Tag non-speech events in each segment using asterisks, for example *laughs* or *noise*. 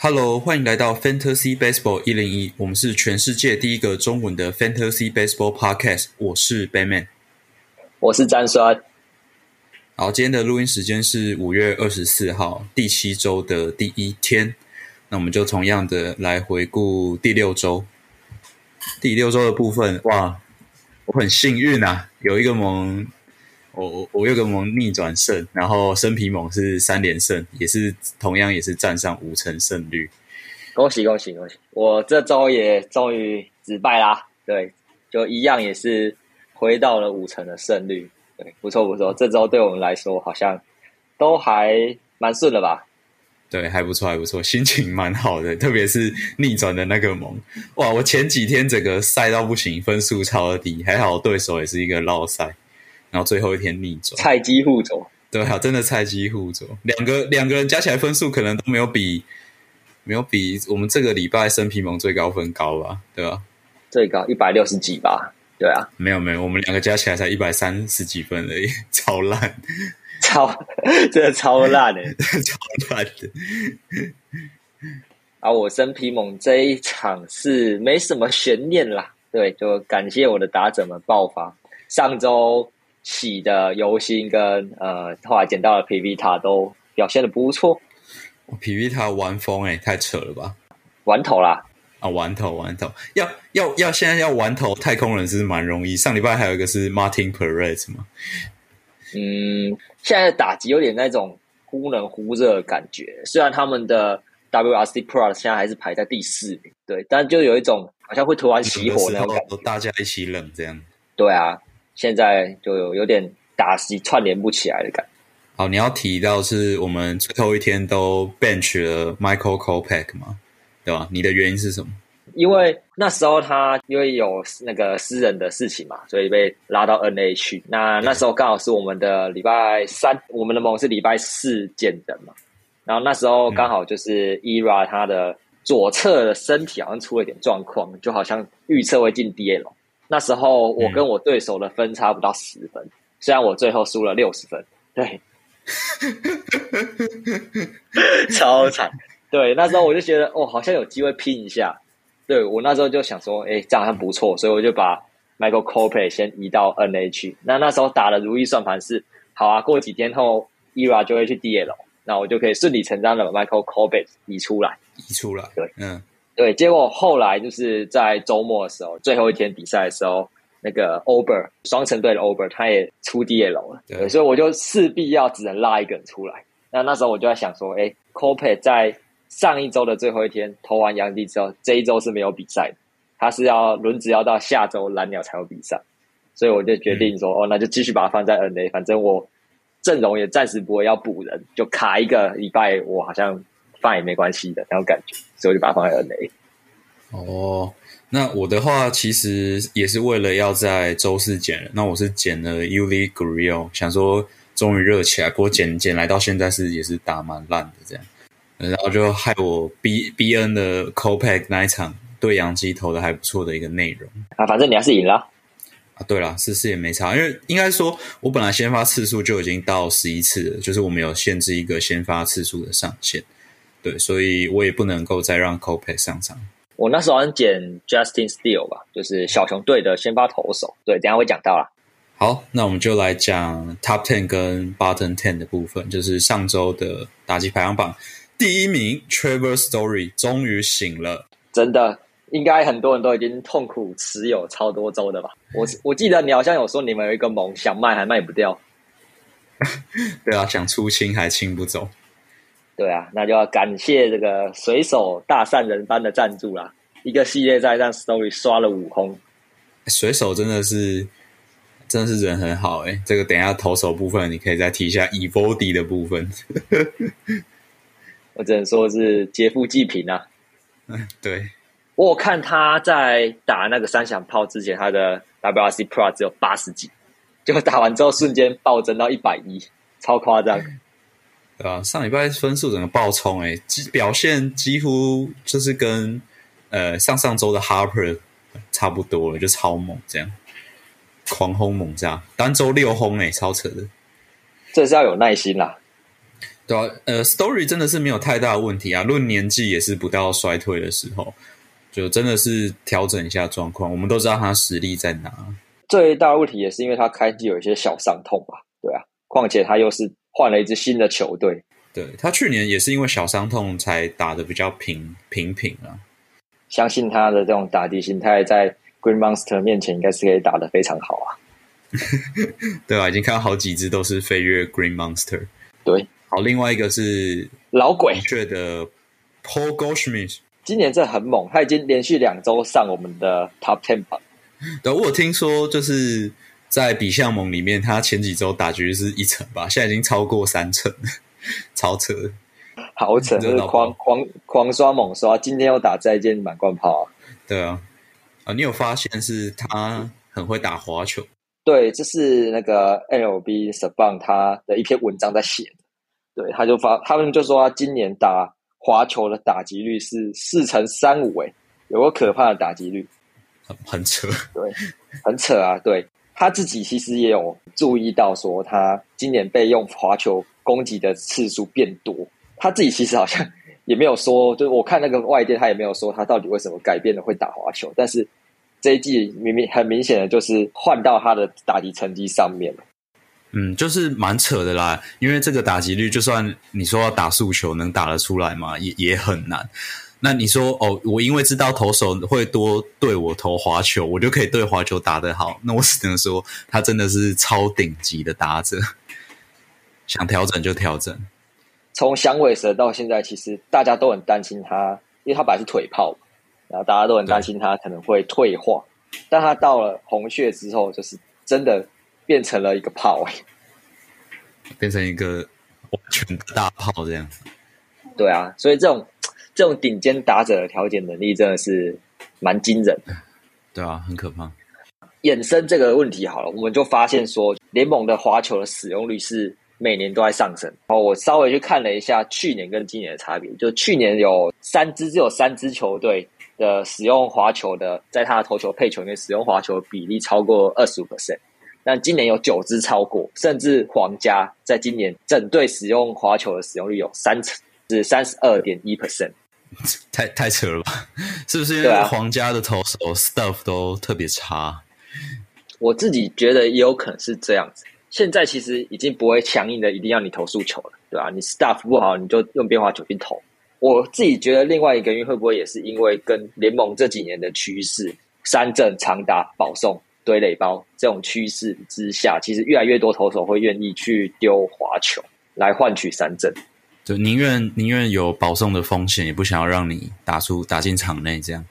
Hello，欢迎来到 Fantasy Baseball 一零一，我们是全世界第一个中文的 Fantasy Baseball Podcast。我是 Batman，我是詹酸。好，今天的录音时间是五月二十四号，第七周的第一天。那我们就同样的来回顾第六周。第六周的部分，哇，我很幸运啊，有一个盟，我我我有个盟逆转胜，然后生皮盟是三连胜，也是同样也是占上五成胜率。恭喜恭喜恭喜！我这周也终于止败啦，对，就一样也是回到了五成的胜率。对，不错不错，这周对我们来说好像都还蛮顺的吧？对，还不错还不错，心情蛮好的，特别是逆转的那个盟，哇！我前几天整个赛到不行，分数超低，还好对手也是一个绕赛，然后最后一天逆转，菜鸡互啄。对啊，真的菜鸡互啄，两个两个人加起来分数可能都没有比没有比我们这个礼拜生皮蒙最高分高吧？对吧？最高一百六十几吧？对啊，没有没有，我们两个加起来才一百三十几分而已，超烂，*laughs* 超真的超烂的，*laughs* 超烂的。啊，我生皮猛这一场是没什么悬念啦，对，就感谢我的打者们爆发。上周起的游心跟呃后来捡到的皮皮塔都表现的不错，皮皮塔玩疯哎，太扯了吧，玩头啦。啊，玩头玩头，要要要，现在要玩头，太空人是蛮容易。上礼拜还有一个是 Martin Perez 嘛，嗯，现在的打击有点那种忽冷忽热的感觉。虽然他们的 WRC Pro 现在还是排在第四名，对，但就有一种好像会突然熄火那种感觉，大家一起冷这样。对啊，现在就有有点打击串联不起来的感觉。好，你要提到是我们最后一天都 bench 了 Michael Kopeck 吗？对吧？你的原因是什么？因为那时候他因为有那个私人的事情嘛，所以被拉到 N A 去。那那时候刚好是我们的礼拜三，我们的盟是礼拜四见的嘛。然后那时候刚好就是 ERA 他的左侧的身体好像出了点状况，就好像预测会进 D L。那时候我跟我对手的分差不到十分，虽然我最后输了六十分，对，*laughs* 超惨。对，那时候我就觉得哦，好像有机会拼一下。对我那时候就想说，哎，这样好像不错，所以我就把 Michael Copey 先移到 N A 去。那那时候打的如意算盘是，好啊，过几天后 ERA 就会去 D L，那我就可以顺理成章的把 Michael Copey 移出来，移出来。对，嗯，对。结果后来就是在周末的时候，最后一天比赛的时候，那个 Ober 双城队的 Ober 他也出 D L 了，对，所以我就势必要只能拉一个人出来。那那时候我就在想说，哎，Copey 在上一周的最后一天投完杨迪之后，这一周是没有比赛的，他是要轮值要到下周蓝鸟才有比赛，所以我就决定说，哦，那就继续把它放在 N A，反正我阵容也暂时不会要补人，就卡一个礼拜，我好像放也没关系的那种感觉，所以我就把它放在 N A。哦，那我的话其实也是为了要在周四捡，那我是捡了 Uli Gurriel，想说终于热起来，不过捡捡来到现在是也是打蛮烂的这样。然后就害我 B B N 的 c o p a c 那一场对杨基投的还不错的一个内容啊，反正你还是赢了啊。对了，是是也没差，因为应该说我本来先发次数就已经到十一次了，就是我们有限制一个先发次数的上限，对，所以我也不能够再让 Cope 上场。我那时候好像捡 Justin Steele 吧，就是小熊队的先发投手，对，等下会讲到啦。好，那我们就来讲 Top Ten 跟 Bottom Ten 的部分，就是上周的打击排行榜。第一名 Trevor Story 终于醒了，真的，应该很多人都已经痛苦持有超多周的吧？我我记得你好像有说你们有一个梦想卖还卖不掉，*laughs* 对啊，想出清还清不走，对啊，那就要感谢这个水手大善人般的赞助啦，一个系列在让 Story 刷了五空，水手真的是真的是人很好哎，这个等下投手部分你可以再提一下 Evody 的部分。*laughs* 我只能说是劫富济贫啊！嗯，*laughs* 对，我看他在打那个三响炮之前，他的 WRC Pro 只有八十几，结果打完之后瞬间暴增到一百一，超夸张。*laughs* 对啊，上礼拜分数整个爆冲，哎，表现几乎就是跟呃上上周的 Harper 差不多了，就超猛这样，狂轰猛炸，单周六轰哎，超扯的。这是要有耐心啦。对啊，呃，Story 真的是没有太大的问题啊，论年纪也是不到衰退的时候，就真的是调整一下状况。我们都知道他实力在哪。最大的问题也是因为他开机有一些小伤痛吧？对啊，况且他又是换了一支新的球队。对他去年也是因为小伤痛才打的比较平平平啊。相信他的这种打击心态，在 Green Monster 面前应该是可以打的非常好啊。*laughs* 对啊，已经看到好几支都是飞跃 Green Monster。对。好，另外一个是老鬼雀的 Paul Goldschmidt，今年这很猛，他已经连续两周上我们的 Top Ten 榜。对，我有听说就是在比项盟里面，他前几周打局是一成吧，现在已经超过三成，超扯，好扯，就是狂狂狂刷猛刷，今天又打再见满贯炮啊！对啊，啊，你有发现是他很会打滑球？对，这是那个 LB s b a n 他的一篇文章在写的。对，他就发，他们就说他今年打滑球的打击率是四成三五，哎，有个可怕的打击率，很很扯，对，很扯啊。对他自己其实也有注意到，说他今年被用滑球攻击的次数变多。他自己其实好像也没有说，就是我看那个外电，他也没有说他到底为什么改变了会打滑球。但是这一季明明很明显的就是换到他的打击成绩上面了。嗯，就是蛮扯的啦，因为这个打击率，就算你说要打速球能打得出来吗？也也很难。那你说哦，我因为知道投手会多对我投滑球，我就可以对滑球打得好，那我只能说他真的是超顶级的打者。*laughs* 想调整就调整。从响尾蛇到现在，其实大家都很担心他，因为他本来是腿炮，然后大家都很担心他可能会退化。但他到了红雀之后，就是真的。变成了一个炮，变成一个完全的大炮这样。对啊，所以这种这种顶尖打者的调节能力真的是蛮惊人的。对啊，很可怕。衍生这个问题好了，我们就发现说，联盟的滑球的使用率是每年都在上升。然后我稍微去看了一下去年跟今年的差别，就去年有三支，只有三支球队的使用滑球的，在他的投球配球里面使用滑球比例超过二十五 percent。但今年有九支超过，甚至皇家在今年整队使用滑球的使用率有三成，是三十二点一 percent，*laughs* 太太扯了吧？是不是因为皇家的投手 stuff 都特别差？我自己觉得也有可能是这样子。现在其实已经不会强硬的一定要你投速球了，对吧？你 stuff 不好，你就用变化球去投。我自己觉得另外一个原因会不会也是因为跟联盟这几年的趋势，三振长打保送。堆垒包这种趋势之下，其实越来越多投手会愿意去丢滑球来换取三振，就宁愿宁愿有保送的风险，也不想要让你打出打进场内这样。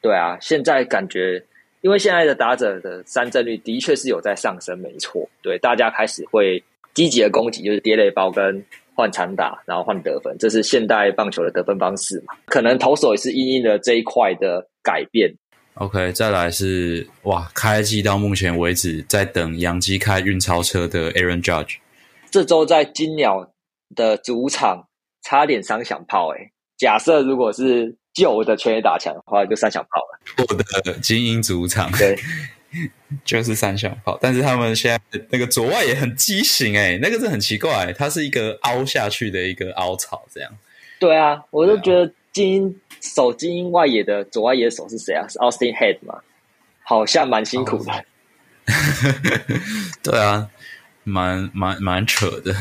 对啊，现在感觉，因为现在的打者的三振率的确是有在上升，没错。对，大家开始会积极的攻击，就是跌垒包跟换长打，然后换得分，这是现代棒球的得分方式嘛？可能投手也是因应了这一块的改变。OK，再来是哇，开季到目前为止在等杨基开运钞车的 Aaron Judge，这周在金鸟的主场差点三响炮哎，假设如果是旧的全垒打墙的话，就三响炮了。我的精英主场对，*laughs* 就是三响炮，但是他们现在那个左外也很畸形哎，那个是很奇怪，它是一个凹下去的一个凹槽这样。对啊，我就觉得精英。手精英外野的左外野手是谁啊？是 Austin Head 吗？好像蛮辛苦的。*laughs* 对啊，蛮蛮蛮扯的。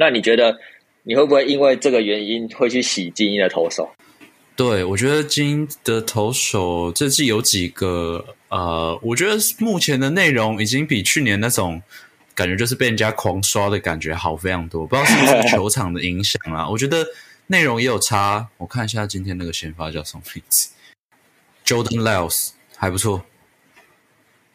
那你觉得你会不会因为这个原因会去洗精英的投手？对，我觉得精英的投手这季有几个呃，我觉得目前的内容已经比去年那种感觉就是被人家狂刷的感觉好非常多。不知道是不是球场的影响啊？我觉得。内容也有差，我看一下今天那个先发叫什么名字？Jordan Lyles 还不错。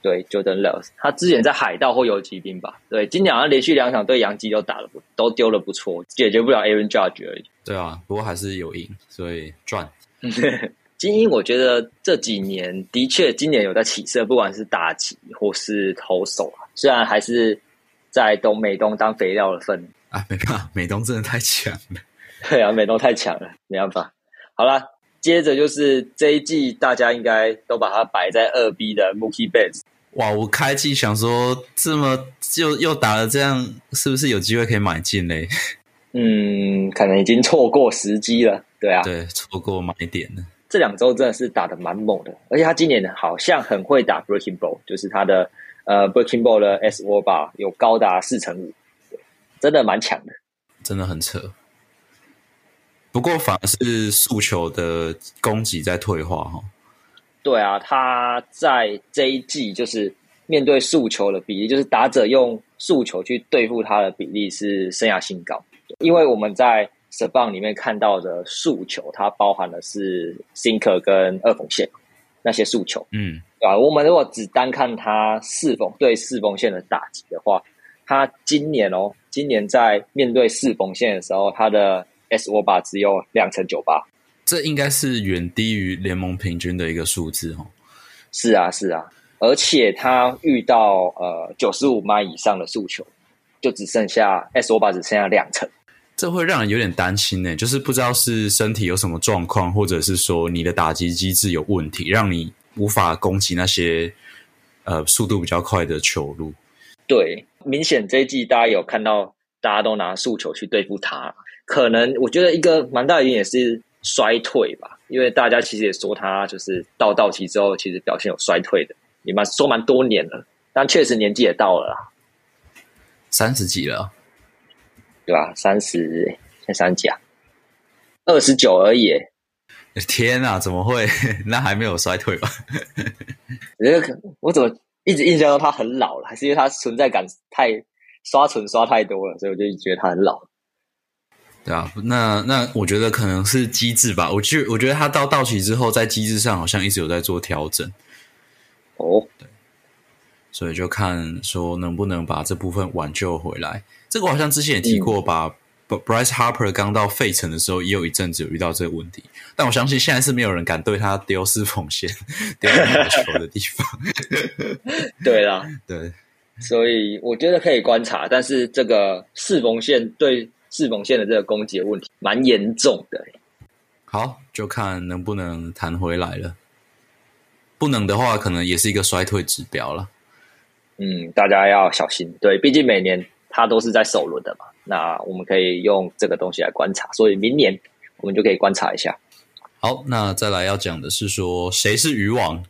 对，Jordan Loves，他之前在海盗或游骑兵吧？对，今年好像连续两场对洋基都打了不都丢了不错，解决不了 Aaron Judge 而已。对啊，不过还是有赢，所以赚。*laughs* 精英，我觉得这几年的确今年有在起色，不管是打击或是投手啊，虽然还是在东美东当肥料的份啊，没办法，美东真的太强了。*laughs* 对啊，美东太强了，没办法。好了，接着就是这一季，大家应该都把它摆在二 B 的 Mookie Betts。哇，我开季想说，这么就又打了这样，是不是有机会可以买进嘞？嗯，可能已经错过时机了。对啊，对，错过买点了。这两周真的是打的蛮猛的，而且他今年好像很会打 Breaking Ball，就是他的呃 Breaking Ball 的 S O 吧，有高达四成五，真的蛮强的，真的很扯。不过反而是速球的攻击在退化哈。对啊，他在这一季就是面对速球的比例，就是打者用速球去对付他的比例是生涯新高，因为我们在。十棒里面看到的诉求，它包含的是 sinker 跟二缝线那些诉求，嗯，对吧？我们如果只单看他四缝对四缝线的打击的话，他今年哦，今年在面对四缝线的时候，他的 S 握把只有两成九八，这应该是远低于联盟平均的一个数字哦。是啊，是啊，而且他遇到呃九十五码以上的诉求，就只剩下 S 握把只剩下两成。这会让人有点担心呢，就是不知道是身体有什么状况，或者是说你的打击机制有问题，让你无法攻击那些呃速度比较快的球路。对，明显这一季大家有看到，大家都拿速球去对付他，可能我觉得一个蛮大原因也是衰退吧，因为大家其实也说他就是到到期之后，其实表现有衰退的，也蛮说蛮多年了，但确实年纪也到了啦，三十几了。对吧？三十，才三甲，二十九而已。*laughs* 天哪，怎么会？*laughs* 那还没有衰退吧？*laughs* 我我怎么一直印象到他很老了？还是因为他存在感太刷存刷太多了，所以我就觉得他很老。对啊，那那我觉得可能是机制吧。我觉我觉得他到到期之后，在机制上好像一直有在做调整。哦，对，所以就看说能不能把这部分挽救回来。这个我好像之前也提过吧，Bryce Harper 刚到费城的时候，也有一阵子有遇到这个问题。但我相信现在是没有人敢对他丢四缝线、丢球的地方。*laughs* 对啦，对，所以我觉得可以观察，但是这个四缝线对四缝线的这个攻击问题蛮严重的。好，就看能不能弹回来了。不能的话，可能也是一个衰退指标了。嗯，大家要小心。对，毕竟每年。它都是在首轮的嘛，那我们可以用这个东西来观察，所以明年我们就可以观察一下。好，那再来要讲的是说谁是渔王？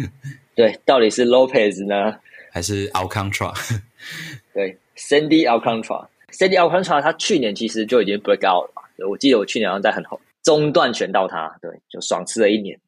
*laughs* 对，到底是 Lopez 呢，还是 Alcantara？对，Sandy Alcantara，Sandy Alcantara，他去年其实就已经 break out 了嘛，我记得我去年好像在很后中段选到他，对，就爽吃了一年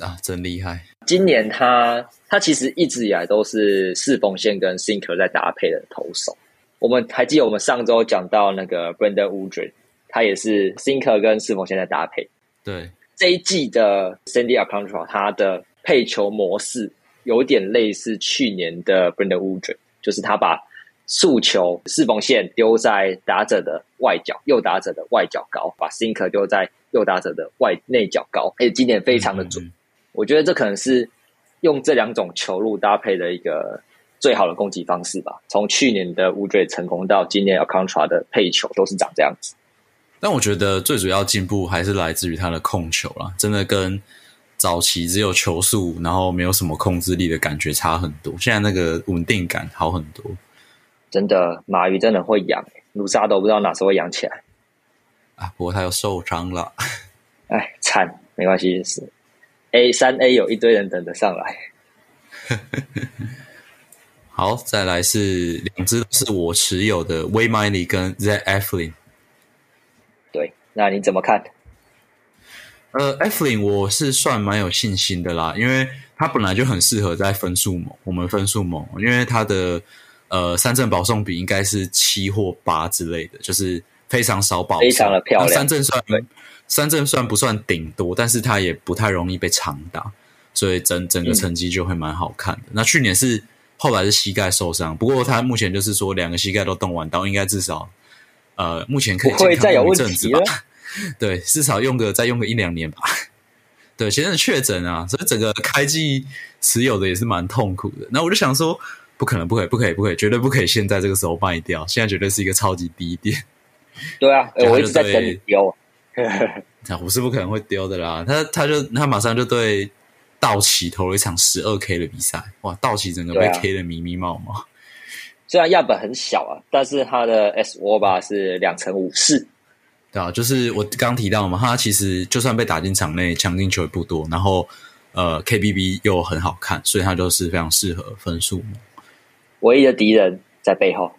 啊，真厉害。今年他他其实一直以来都是四缝线跟 sinker 在搭配的投手。我们还记得我们上周讲到那个 Brandon Woodruff，他也是 Sinker 跟四缝线在搭配。对，这一季的 Sandy Alcantara，他的配球模式有点类似去年的 Brandon Woodruff，就是他把速球四缝线丢在打者的外角，右打者的外角高，把 Sinker 丢在右打者的外内角高，而且今年非常的准。我觉得这可能是用这两种球路搭配的一个。最好的攻击方式吧。从去年的乌队成功到今年 Alcantara 的配球都是长这样子。但我觉得最主要进步还是来自于他的控球啦，真的跟早期只有球速，然后没有什么控制力的感觉差很多。现在那个稳定感好很多。真的，马鱼真的会养，卢沙都不知道哪时候养起来。啊，不过他又受伤了。哎，惨，没关系，是 A 三 A 有一堆人等着上来。*laughs* 好，再来是两只是我持有的 Way Miley 跟 Z Eflin。对，那你怎么看？呃，Eflin 我是算蛮有信心的啦，因为他本来就很适合在分数盟，我们分数盟，因为他的呃三振保送比应该是七或八之类的，就是非常少保，非常的漂亮。三振算三振算不算顶多，但是它也不太容易被长打，所以整整个成绩就会蛮好看的。那去年是。后来是膝盖受伤，不过他目前就是说两个膝盖都动完刀，应该至少呃目前可以健康一阵子吧。*laughs* 对，至少用个再用个一两年吧。对，现在确诊啊，所以整个开季持有的也是蛮痛苦的。那我就想说，不可能，不可以，不可以，不可以，绝对不可以现在这个时候卖掉，现在绝对是一个超级低点。对啊，我一直在等你丢。那 *laughs* 我是不可能会丢的啦。他他就他马上就对。道奇投了一场十二 K 的比赛，哇！道奇整个被 K 的迷迷冒冒。虽然样本很小啊，但是他的 S O 吧是两成五四。对啊，就是我刚提到嘛，他其实就算被打进场内，强进球也不多，然后呃 K B B 又很好看，所以他就是非常适合分数。唯一的敌人在背后。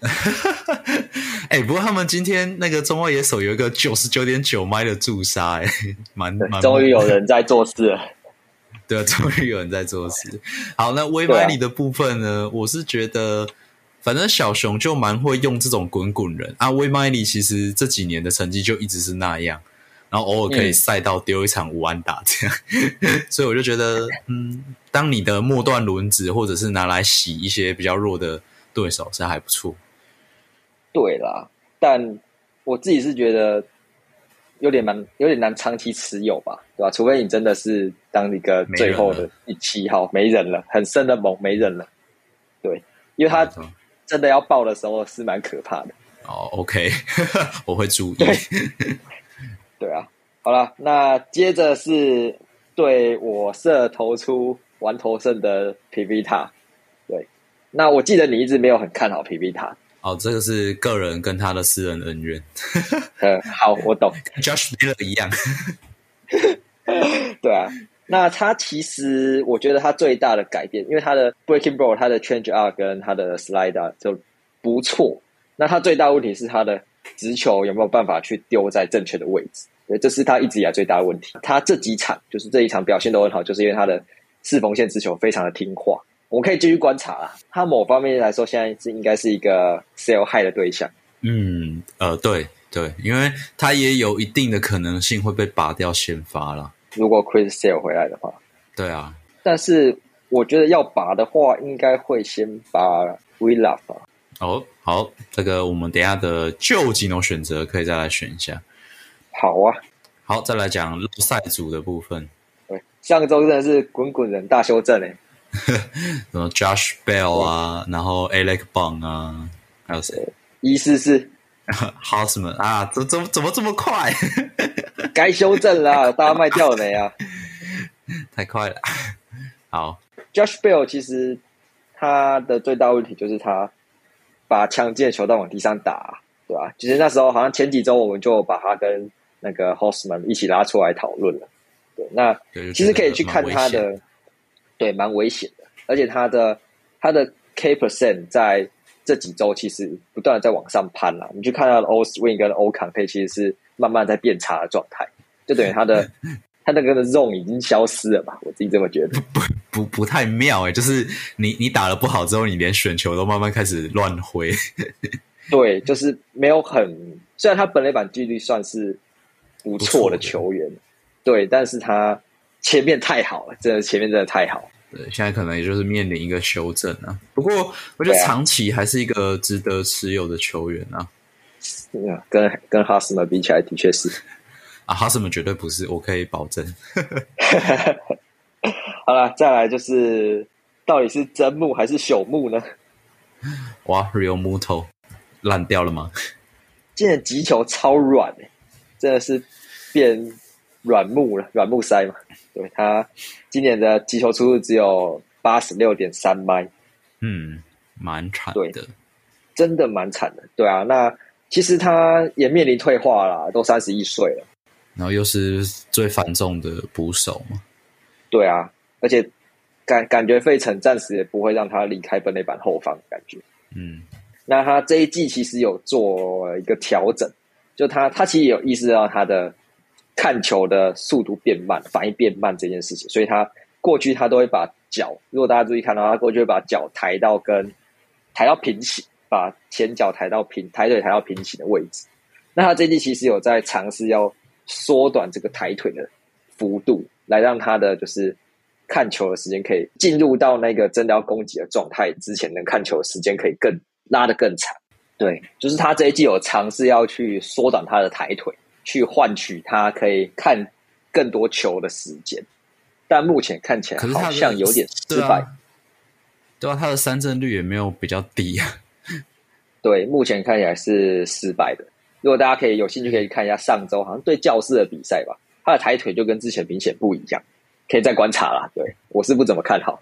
*laughs* 哎，不过他们今天那个中外野手有一个九十九点九迈的助杀，哎，蛮 *laughs* 蛮。终于有人在做事了。对，*laughs* 终于有人在做事。好，那威麦里的部分呢？我是觉得。反正小熊就蛮会用这种滚滚人啊，威麦里其实这几年的成绩就一直是那样，然后偶尔可以赛到丢一场五安打这样，*laughs* 所以我就觉得，嗯，当你的末段轮子或者是拿来洗一些比较弱的对手是还不错。对啦，但我自己是觉得有点难，有点难长期持有吧，对吧？除非你真的是当一个最后的一七号没人了，很深的猛没人了，对，因为他。真的要爆的时候是蛮可怕的哦。OK，*laughs* 我会注意。*laughs* 对啊，好了，那接着是对我社投出玩投胜的皮皮塔。对，那我记得你一直没有很看好皮皮塔。哦，这个是个人跟他的私人恩怨。*laughs* 嗯，好，我懂。Josh Miller 一样。对啊。那他其实，我觉得他最大的改变，因为他的 breaking ball、他的 change up 跟他的 slider 就不错。那他最大问题是他的直球有没有办法去丢在正确的位置？对，这是他一直以来最大的问题。他这几场就是这一场表现都很好，就是因为他的四缝线直球非常的听话。我们可以继续观察啊，他某方面来说，现在是应该是一个 sell high 的对象。嗯，呃，对对，因为他也有一定的可能性会被拔掉先发了。如果 Chris Sale 回来的话，对啊，但是我觉得要拔的话，应该会先拔 We Love。哦，好，这个我们等下的旧技能选择可以再来选一下。好啊，好，再来讲赛组的部分。对，上周真的是滚滚人大修正诶，*laughs* 什么 Josh Bell 啊，然后 Alec Bong 啊，还有谁？一四四。*laughs* Houseman 啊，怎怎怎么这么快？*laughs* 该修正了，大家卖掉了没啊？太快了。好，Josh Bell 其实他的最大问题就是他把强劲的球带往地上打，对吧？其实那时候好像前几周我们就把他跟那个 Horseman 一起拉出来讨论了。对，那其实可以去看他的，对，蛮危险的，而且他的他的 K percent 在。这几周其实不断的在往上攀了，你去看到 O swing 跟 O count 其实是慢慢在变差的状态，就等于他的他那个的 zone 已经消失了吧？我自己这么觉得，不不不太妙哎，就是你你打了不好之后，你连选球都慢慢开始乱挥。*laughs* 对，就是没有很虽然他本垒板几率算是不错的球员，对，但是他前面太好了，真的前面真的太好。对，现在可能也就是面临一个修正啊。不过，我觉得长期还是一个值得持有的球员啊。跟跟哈斯曼比起来，的确是啊，哈斯曼绝对不是，我可以保证。*laughs* 好了，再来就是，到底是真木还是朽木呢？哇，Real 木头烂掉了吗？今天击球超软诶，真的是变软木了，软木塞嘛。对他今年的击球出入只有八十六点三迈，嗯，蛮惨的，真的蛮惨的。对啊，那其实他也面临退化了，都三十一岁了，然后又是最繁重的捕手嘛。对啊，而且感感觉费城暂时也不会让他离开本垒板后方，感觉。嗯，那他这一季其实有做一个调整，就他他其实有意识到他的。看球的速度变慢，反应变慢这件事情，所以他过去他都会把脚，如果大家注意看的话，他过去会把脚抬到跟抬到平行，把前脚抬到平，抬腿抬到平行的位置。那他这季其实有在尝试要缩短这个抬腿的幅度，来让他的就是看球的时间可以进入到那个真的要攻击的状态之前，能看球的时间可以更拉得更长。对，就是他这一季有尝试要去缩短他的抬腿。去换取他可以看更多球的时间，但目前看起来好像有点失败。对啊，他的三振率也没有比较低啊。对，目前看起来是失败的。如果大家可以有兴趣，可以看一下上周好像对教室的比赛吧，他的抬腿就跟之前明显不一样，可以再观察啦。对我是不怎么看好。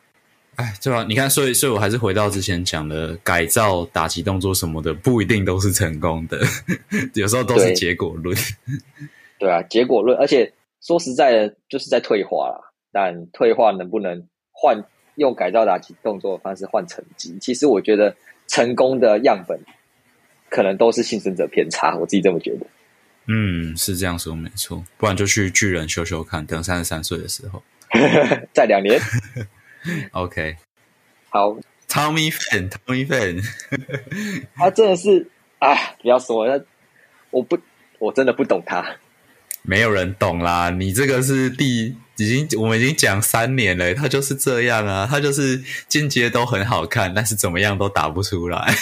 哎，对啊？你看，所以，所以我还是回到之前讲的，改造打击动作什么的，不一定都是成功的，*laughs* 有时候都是结果论。*laughs* 对啊，结果论，而且说实在的，就是在退化啦。但退化能不能换用改造打击动作的方式换成绩？其实我觉得成功的样本可能都是幸存者偏差，我自己这么觉得。嗯，是这样说没错，不然就去巨人修修看，等三十三岁的时候，*laughs* 再两年。*laughs* OK，好，Tommy Fan，Tommy Fan，*laughs* 他真的是啊，不要说了，我不，我真的不懂他，没有人懂啦。你这个是第已经我们已经讲三年了，他就是这样啊，他就是进阶都很好看，但是怎么样都打不出来。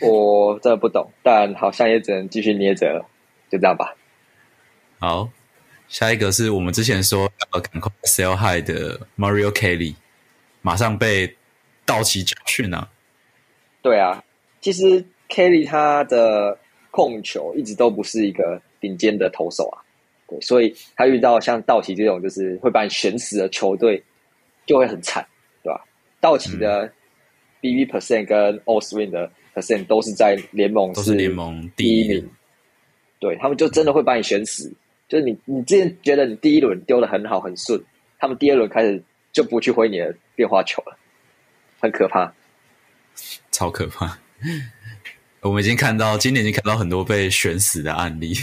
我真的不懂，但好像也只能继续捏着了。就这样吧。好，下一个是我们之前说要赶快 sell high 的 Mario Kelly，马上被道奇教训了。对啊，其实 Kelly 他的控球一直都不是一个顶尖的投手啊。对，所以他遇到像道奇这种就是会把你选死的球队，就会很惨，对吧？道奇的 BB percent 跟 All Swing 的 percent 都是在联盟是联盟第一名。对他们就真的会把你选死，就是你你之前觉得你第一轮丢的很好很顺，他们第二轮开始就不去挥你的变化球了，很可怕，*laughs* 超可怕。我们已经看到今年已经看到很多被选死的案例，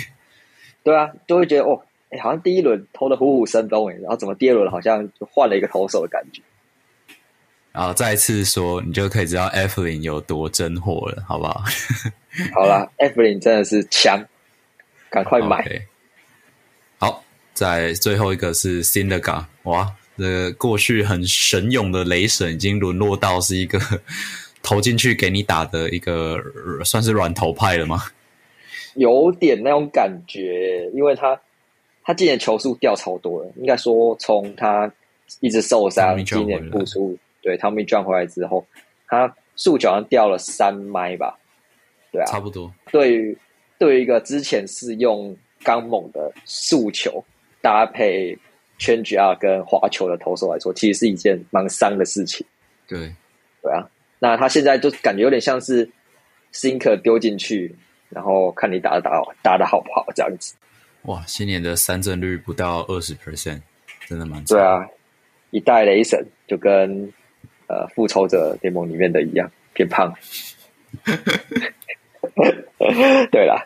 对啊，都会觉得哦，哎，好像第一轮投的虎虎生风哎，然后怎么第二轮好像就换了一个投手的感觉，然后再一次说，你就可以知道 F 零有多真货了，好不好？*laughs* 好啦 f 零真的是强。赶快买！好，在最后一个是新的港哇，这过去很神勇的雷神已经沦落到是一个 *laughs* 投进去给你打的一个算是软头派了吗？有点那种感觉，因为他他今年球速掉超多了，应该说从他一直受伤，今年复出，对他们转回来之后，他速球好像掉了三麦吧？对啊，差不多。对于对于一个之前是用刚猛的速球搭配圈举啊跟滑球的投手来说，其实是一件蛮伤的事情。对，对啊。那他现在就感觉有点像是 sinker 丢进去，然后看你打的打打的好不好这样子。哇，今年的三振率不到二十 percent，真的蛮对啊。一代雷神就跟呃复仇者联盟里面的一样，变胖。*laughs* 对啦，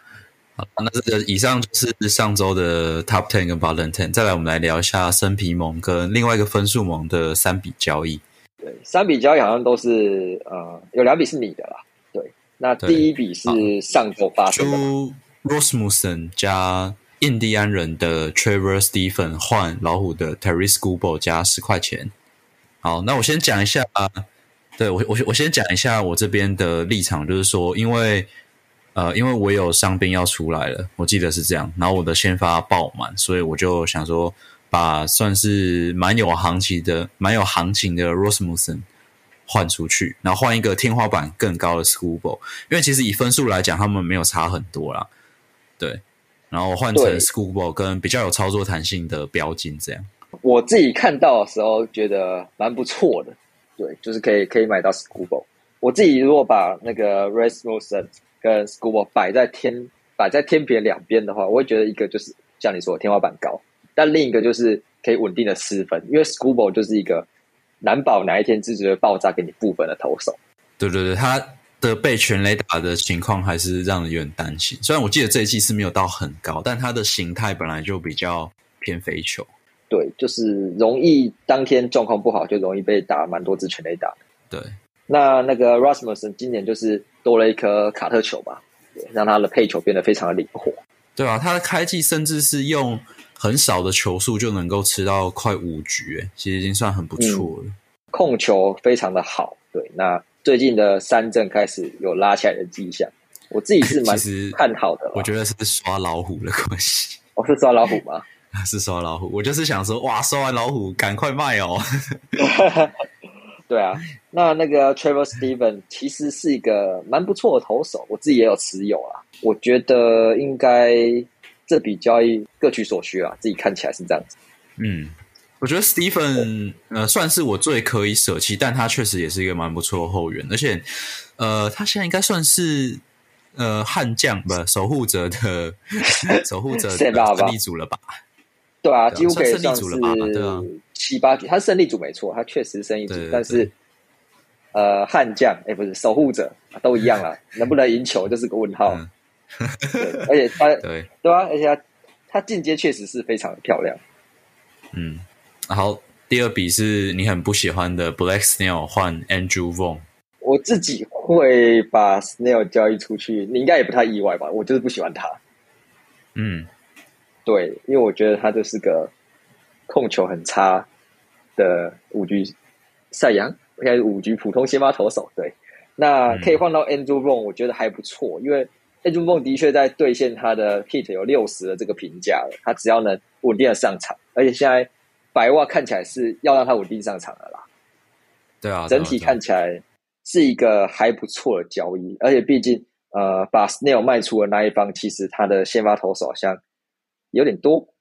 好，那这个以上就是上周的 Top Ten 跟 Bottom Ten，再来我们来聊一下生皮盟跟另外一个分数盟的三笔交易。对，三笔交易好像都是呃，有两笔是你的啦。对，那第一笔是上周发生的，Rosmussen 加印第安人的 Trevor Stephen 换老虎的 Terry Scubo 加十块钱。好，那我先讲一下啊，对我我我先讲一下我这边的立场，就是说因为。呃，因为我有伤兵要出来了，我记得是这样。然后我的先发爆满，所以我就想说，把算是蛮有行情的、蛮有行情的 Rosmussen 换出去，然后换一个天花板更高的 Schoolboy。因为其实以分数来讲，他们没有差很多啦。对，然后换成 Schoolboy 跟比较有操作弹性的标金，这样。我自己看到的时候觉得蛮不错的，对，就是可以可以买到 Scubo。我自己如果把那个 Rosmussen 跟 Scubo 摆在天摆在天平两边的话，我会觉得一个就是像你说的天花板高，但另一个就是可以稳定的失分，因为 Scubo 就是一个难保哪一天自己会爆炸给你部分的投手。对对对，他的被全垒打的情况还是让人有点担心。虽然我记得这一季是没有到很高，但他的形态本来就比较偏飞球。对，就是容易当天状况不好，就容易被打蛮多支全垒打。对。那那个 Rasmussen 今年就是多了一颗卡特球吧，让他的配球变得非常的灵活。对啊，他的开季甚至是用很少的球数就能够吃到快五局，哎，其实已经算很不错了。控球非常的好，对。那最近的三振开始有拉起来的迹象，我自己是蛮 *laughs* 看好的。我觉得是刷老虎的关系。我是刷老虎吗？*laughs* 是刷老虎。我就是想说，哇，刷完老虎赶快卖哦。*laughs* 对啊，那那个 Trevor Stephen 其实是一个蛮不错的投手，我自己也有持有啊。我觉得应该这笔交易各取所需啊，自己看起来是这样子。嗯，我觉得 Stephen 呃算是我最可以舍弃，但他确实也是一个蛮不错的后援，而且呃他现在应该算是呃悍将不守护者的 *laughs* 守护者的力主了吧？对啊，几乎可以算是七八局，他是胜利组没错，他确实胜利组，但是呃悍将哎不是守护者都一样啊，*laughs* 能不能赢球就是个问号。而且他 *laughs* 对对啊，而且他他进阶确实是非常漂亮。嗯。然后第二笔是你很不喜欢的 Black Snail 换 Andrew Vaughn，我自己会把 Snail 交易出去，你应该也不太意外吧？我就是不喜欢他。嗯，对，因为我觉得他就是个控球很差的五局赛扬，应该是五局普通先发投手。对，那可以换到 Andrew Vaughn，我觉得还不错，因为 Andrew Vaughn 的确在兑现他的 hit 有六十的这个评价了，他只要能稳定的上场，而且现在。白袜看起来是要让他稳定上场的啦，对啊，整体看起来是一个还不错的交易，而且毕竟呃，把 Snail 卖出的那一方，其实他的先发投手好像有点多，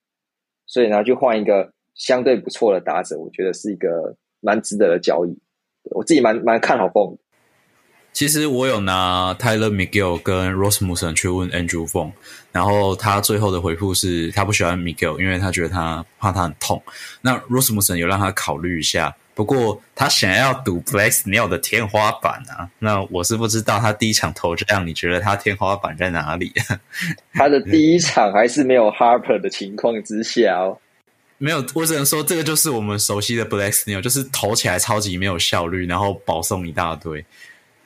所以呢，就换一个相对不错的打者，我觉得是一个蛮值得的交易，我自己蛮蛮看好凤。其实我有拿 Tyler Miguel 跟 Rosmussen 去问 Andrew Fong，然后他最后的回复是他不喜欢 Miguel，因为他觉得他怕他很痛。那 Rosmussen 有让他考虑一下，不过他想要赌 Black Snail 的天花板啊。那我是不知道他第一场投这样，你觉得他天花板在哪里？*laughs* 他的第一场还是没有 Harper 的情况之下哦，没有，我只能说这个就是我们熟悉的 Black Snail，就是投起来超级没有效率，然后保送一大堆。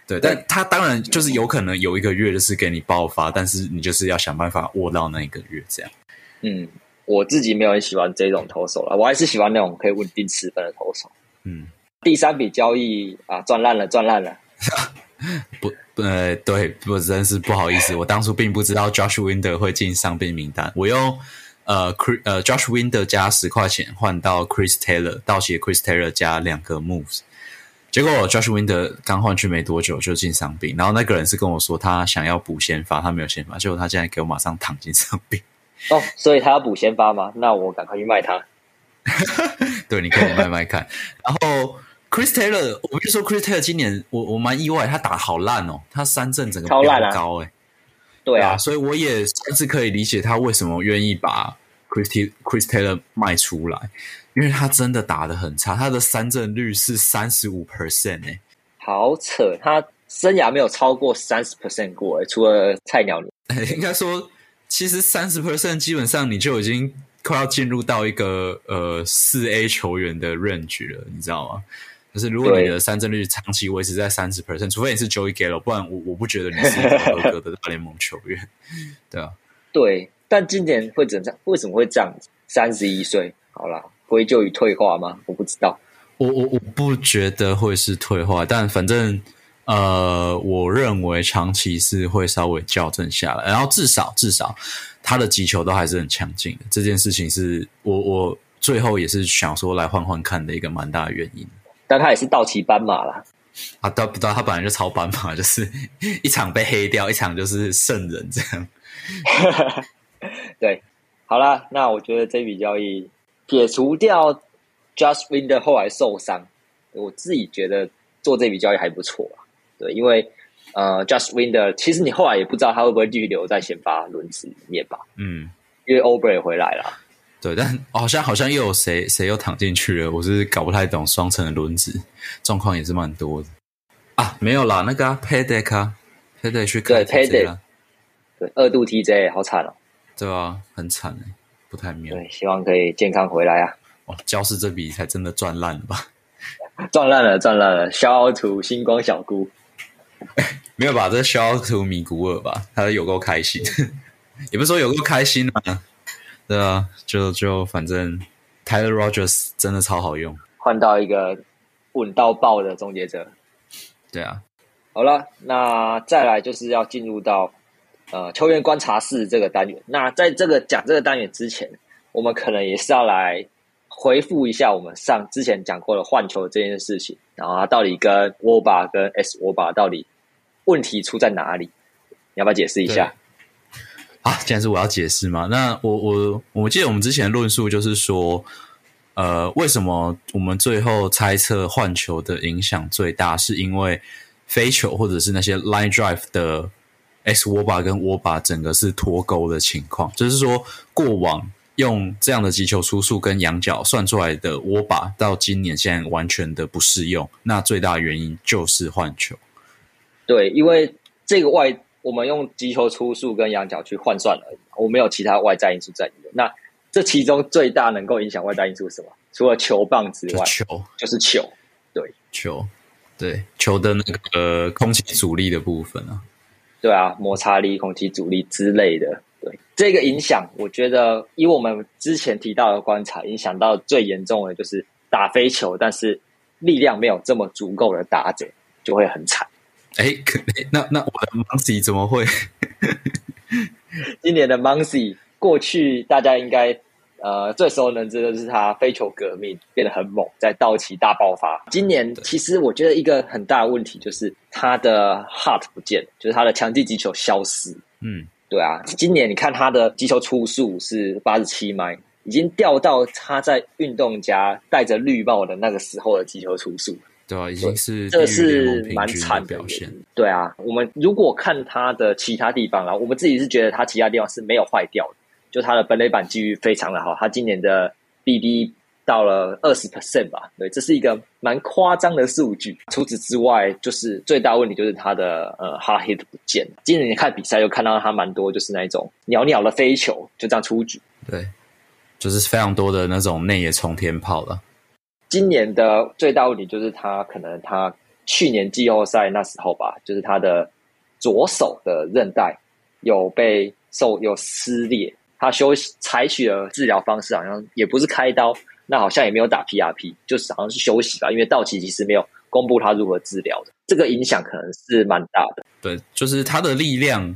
对，但他当然就是有可能有一个月就是给你爆发，但是你就是要想办法握到那一个月这样。嗯，我自己没有很喜欢这种投手了，我还是喜欢那种可以稳定持分的投手。嗯，第三笔交易啊，赚烂了，赚烂了。*laughs* 不，呃，对，不，真是不好意思，我当初并不知道 Josh Winder 会进伤病名单，我用呃 Chris 呃 Josh Winder 加十块钱换到 Chris Taylor，倒写 Chris Taylor 加两个 moves。结果 Josh Winder 刚换去没多久就进伤病，然后那个人是跟我说他想要补先发，他没有先发，结果他现在给我马上躺进伤病。哦，所以他要补先发吗？那我赶快去卖他。*laughs* 对，你可以慢慢看。然后 Chris Taylor，我跟你说，Chris Taylor 今年我我蛮意外，他打好烂哦，他三振整个超烂高哎。对啊，所以我也甚至可以理解他为什么愿意把 Chris Chris Taylor 卖出来。因为他真的打的很差，他的三振率是三十五 percent 哎，好扯！他生涯没有超过三十 percent 过哎，除了菜鸟。*laughs* 应该说，其实三十 percent 基本上你就已经快要进入到一个呃四 A 球员的 range 了，你知道吗？可是如果你的三振率长期维持在三十 percent，除非你是 Joey Gallo，不然我我不觉得你是一个合格的大联盟球员，对啊。对，但今年会怎样？为什么会这样子？三十一岁，好啦。归咎于退化吗？我不知道。我我我不觉得会是退化，但反正呃，我认为长期是会稍微校正下来，然后至少至少他的击球都还是很强劲的。这件事情是我我最后也是想说来换换看的一个蛮大的原因。但他也是到期斑马了啊！到不到他本来就超斑马，就是 *laughs* 一场被黑掉，一场就是圣人这样。*laughs* 对，好了，那我觉得这笔交易。解除掉 Just Win 的后来受伤，我自己觉得做这笔交易还不错啊。对，因为呃，Just Win 的其实你后来也不知道他会不会继续留在先发轮子里面吧？嗯，因为 o b e r 也回来了。对，但好像好像又有谁谁又躺进去了，我是搞不太懂双层的轮子状况也是蛮多的啊。没有啦，那个 Paydeck 啊，Paydeck 去对 Paydeck，对二度 TJ 好惨哦。对啊，很惨哎。不太妙，对，希望可以健康回来啊！哦，教室这笔才真的赚烂了吧？*laughs* 赚烂了，赚烂了！消除星光小姑，*laughs* 没有吧？这肖图米古尔吧？他有够开心，*laughs* 也不是说有够开心啊，对啊，就就反正 Tyler Rogers 真的超好用，换到一个稳到爆的终结者，对啊。好了，那再来就是要进入到。呃，球员观察室这个单元，那在这个讲这个单元之前，我们可能也是要来回复一下我们上之前讲过的换球这件事情，然后它到底跟沃巴跟 S 沃巴到底问题出在哪里？你要不要解释一下？啊，既然是我要解释嘛，那我我我记得我们之前论述就是说，呃，为什么我们最后猜测换球的影响最大，是因为飞球或者是那些 line drive 的 X 握把跟握把整个是脱钩的情况，就是说过往用这样的击球出速跟仰角算出来的握把，到今年现在完全的不适用。那最大原因就是换球。对，因为这个外我们用击球出速跟仰角去换算而已，我没有其他外在因素在里面。那这其中最大能够影响外在因素是什么？除了球棒之外，球就是球，对球，对球的那个空气阻力的部分啊，对啊，摩擦力、空气阻力之类的，对这个影响，我觉得以我们之前提到的观察，影响到最严重的就是打飞球，但是力量没有这么足够的打者就会很惨。哎，可那那我的 m o n c y 怎么会？*laughs* 今年的 m o n c y 过去大家应该呃最熟能知的是他飞球革命变得很猛，在道奇大爆发。今年其实我觉得一个很大的问题就是他的 heart 不见，就是他的强劲击球消失。嗯，对啊，今年你看他的击球出速是八十七迈，已经掉到他在运动家戴着绿帽的那个时候的击球出速。对啊，已经是这是蛮惨的表现。对啊，我们如果看他的其他地方啊，我们自己是觉得他其他地方是没有坏掉的。就他的本垒板机遇非常的好，他今年的 BB 到了二十 percent 吧，对，这是一个蛮夸张的数据。除此之外，就是最大问题就是他的呃 hard hit 不见。今年你看比赛又看到他蛮多，就是那一种袅袅的飞球就这样出局，对，就是非常多的那种内野冲天炮了。今年的最大问题就是他可能他去年季后赛那时候吧，就是他的左手的韧带有被受有撕裂。他休息采取的治疗方式好像也不是开刀，那好像也没有打 PRP，就是好像是休息吧。因为道奇其实没有公布他如何治疗的，这个影响可能是蛮大的。对，就是他的力量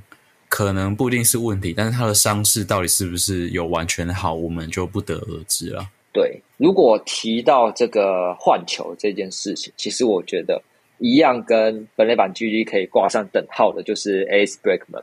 可能不一定是问题，但是他的伤势到底是不是有完全好，我们就不得而知了。对，如果提到这个换球这件事情，其实我觉得一样跟本垒板 GG 可以挂上等号的，就是 a c e Breakman。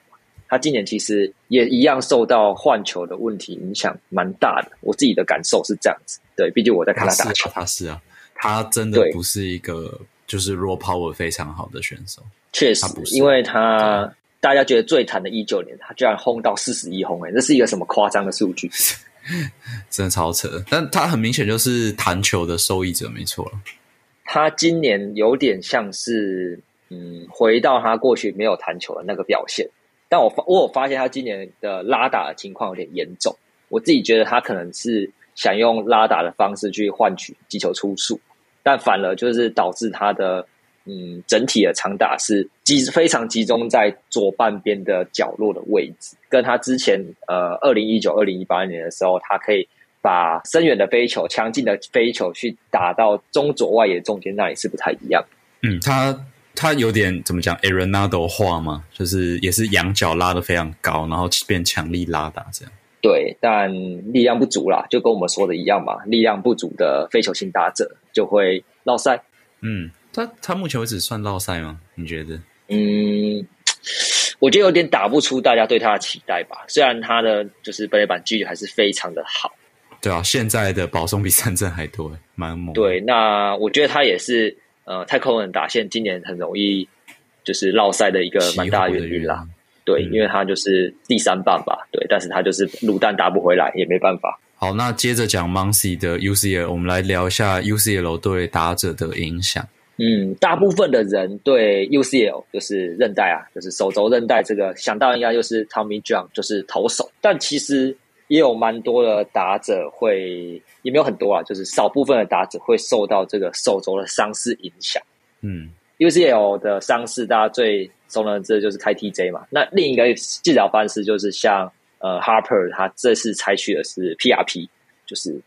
他今年其实也一样受到换球的问题影响蛮大的，我自己的感受是这样子。对，毕竟我在看他打球，他是啊，他真的不是一个就是 raw power 非常好的选手。确实，因为他大家觉得最惨的一九年，他居然轰到四十一轰，哎，这是一个什么夸张的数据？*laughs* *laughs* 真的超扯。但他很明显就是弹球的受益者，没错。他今年有点像是嗯，回到他过去没有弹球的那个表现。但我发我有发现他今年的拉打的情况有点严重，我自己觉得他可能是想用拉打的方式去换取击球出速，但反而就是导致他的嗯整体的长打是集非常集中在左半边的角落的位置，跟他之前呃二零一九二零一八年的时候，他可以把深远的飞球、强劲的飞球去打到中左外野中间那里是不太一样。嗯，他。他有点怎么讲 a r o n a d o 化嘛？就是也是仰角拉的非常高，然后变强力拉打这样。对，但力量不足啦，就跟我们说的一样嘛。力量不足的非球型打者就会落塞。嗯，他他目前为止算落赛吗？你觉得？嗯，我觉得有点打不出大家对他的期待吧。虽然他的就是本垒板距离还是非常的好。对啊，现在的保送比三振还多，蛮猛。对，那我觉得他也是。呃，太空人打线今年很容易就是落赛的一个蛮大的原因啦。对，因为他就是第三棒吧，对，但是他就是卤蛋打不回来，也没办法。好，那接着讲 Muncy 的 UCL，我们来聊一下 UCL 对打者的影响。嗯，大部分的人对 UCL 就是韧带啊，就是手肘韧带这个想到应该就是 Tommy John，就是投手，但其实。也有蛮多的打者会，也没有很多啊，就是少部分的打者会受到这个手肘的伤势影响。嗯，UCL 的伤势大家最熟能这就是开 TJ 嘛。那另一个治疗方式就是像呃 Harper，他这次采取的是 PRP，就是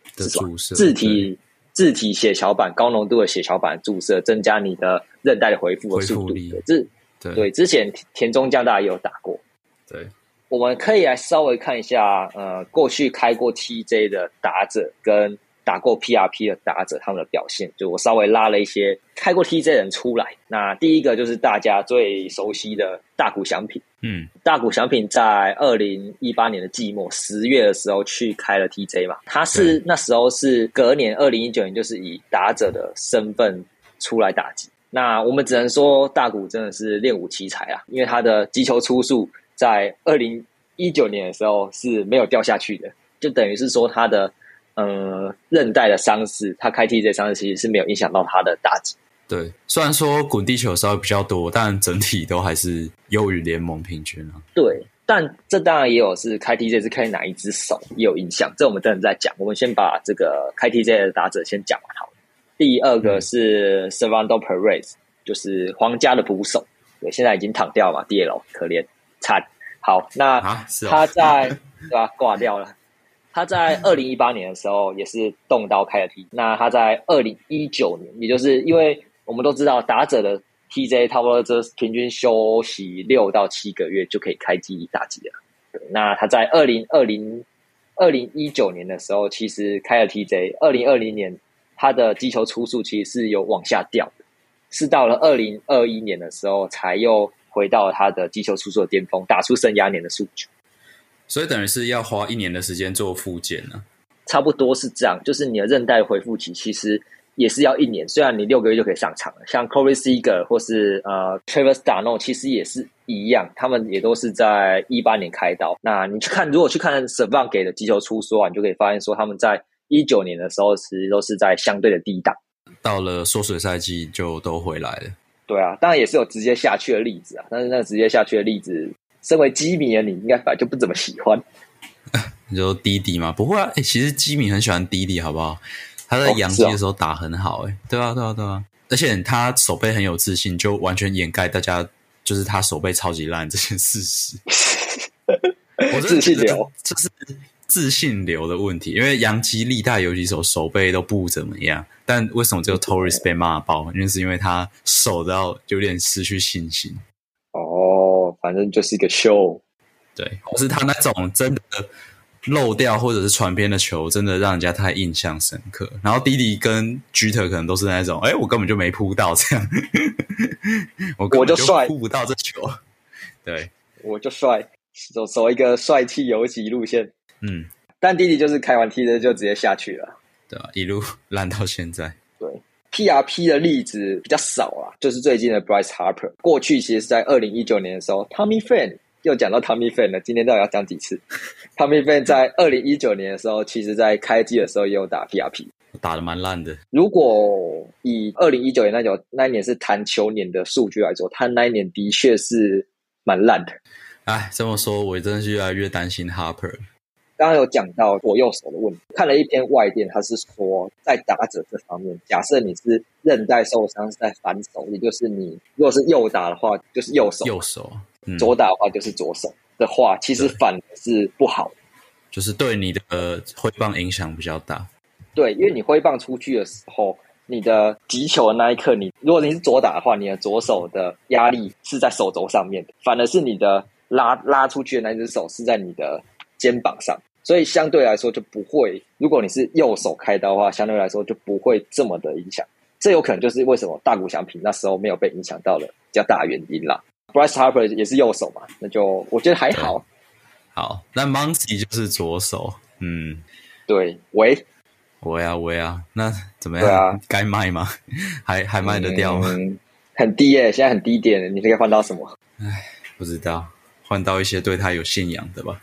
自体自体血小板高浓度的血小板注射，增加你的韧带的恢复的速度。这对之前田中将大也有打过。对。我们可以来稍微看一下，呃，过去开过 TJ 的打者跟打过 PRP 的打者他们的表现。就我稍微拉了一些开过 TJ 人出来。那第一个就是大家最熟悉的大谷翔平，嗯，大谷翔平在二零一八年的季末十月的时候去开了 TJ 嘛，他是那时候是隔年二零一九年就是以打者的身份出来打击。那我们只能说大谷真的是练武奇才啊，因为他的击球出速在二零一九年的时候是没有掉下去的，就等于是说他的呃韧带的伤势，他开 TJ 伤势其实是没有影响到他的打击。对，虽然说滚地球稍微比较多，但整体都还是优于联盟平均啊。对，但这当然也有是开 TJ 是开哪一只手也有影响，这我们等等再讲。我们先把这个开 TJ 的打者先讲完好了。第二个是 Servando Perez，就是皇家的捕手，对，现在已经躺掉嘛，DL，可怜惨。好，那他在对吧挂掉了。他在二零一八年的时候也是动刀开了 T，那他在二零一九年，也就是因为。我们都知道，打者的 TJ 差不多这平均休息六到七个月就可以开机打击了。那他在二零二零二零一九年的时候，其实开了 TJ。二零二零年他的击球出速其实是有往下掉的，是到了二零二一年的时候才又回到他的击球出速的巅峰，打出生涯年的数据。所以等于是要花一年的时间做复健呢？差不多是这样，就是你的韧带恢复期其实。也是要一年，虽然你六个月就可以上场了。像 Corey Seager 或是呃 Travis Darno，其实也是一样，他们也都是在一八年开刀。那你去看，如果去看 s a v a n 给的击球出缩啊，你就可以发现说，他们在一九年的时候，其实都是在相对的低档。到了缩水赛季就都回来了。对啊，当然也是有直接下去的例子啊，但是那个直接下去的例子，身为基米的你应该本来就不怎么喜欢。*laughs* 你说滴滴吗？不会啊，哎，其实基米很喜欢滴滴，好不好？他在洋基的时候打很好，哎，对啊，对啊，对啊，而且他手背很有自信，就完全掩盖大家就是他手背超级烂这件事实。*laughs* 我自信流，这是自信流的问题，因为洋基历代有几手手背都不怎么样，但为什么只有 Torres 被骂爆？因为是因为他手到有点失去信心。哦，反正就是一个秀，对，或是他那种真的。漏掉或者是传偏的球，真的让人家太印象深刻。然后弟弟跟 G 特可能都是那种，哎，我根本就没扑到这样，*laughs* 我我就帅。扑不到这球，对，我就帅走走一个帅气游击路线，嗯，但弟弟就是开完 T 的就直接下去了，对啊，一路烂到现在。对，PRP 的例子比较少啊，就是最近的 Bryce Harper，过去其实是在二零一九年的时候，Tommy Fan。又讲到 Tommy Fan 了，今天到底要讲几次？*laughs* Tommy Fan 在二零一九年的时候，其实在开机的时候也有打 PRP，打的蛮烂的。如果以二零一九年那九那一年是弹球年的数据来说，他那一年的确是蛮烂的。哎，这么说，我真的是越来越担心 Harper。刚刚有讲到左右手的问题，看了一篇外电，他是说在打者这方面，假设你是韧带受伤是在反手，也就是你如果是右打的话，就是右手，右手。左打的话就是左手的话，其实反是不好，就是对你的挥棒影响比较大。对，因为你挥棒出去的时候，你的击球的那一刻，你如果你是左打的话，你的左手的压力是在手肘上面的，反而是你的拉拉出去的那只手是在你的肩膀上，所以相对来说就不会。如果你是右手开刀的话，相对来说就不会这么的影响。这有可能就是为什么大谷翔平那时候没有被影响到的比较大原因啦。Bryce Harper 也是右手嘛，那就我觉得还好。好，那 Muncy 就是左手，嗯，对，喂，喂啊喂啊，那怎么样？对啊，该卖吗？*laughs* 还还卖得掉吗？很低耶，现在很低点，你可以换到什么？唉，不知道，换到一些对他有信仰的吧。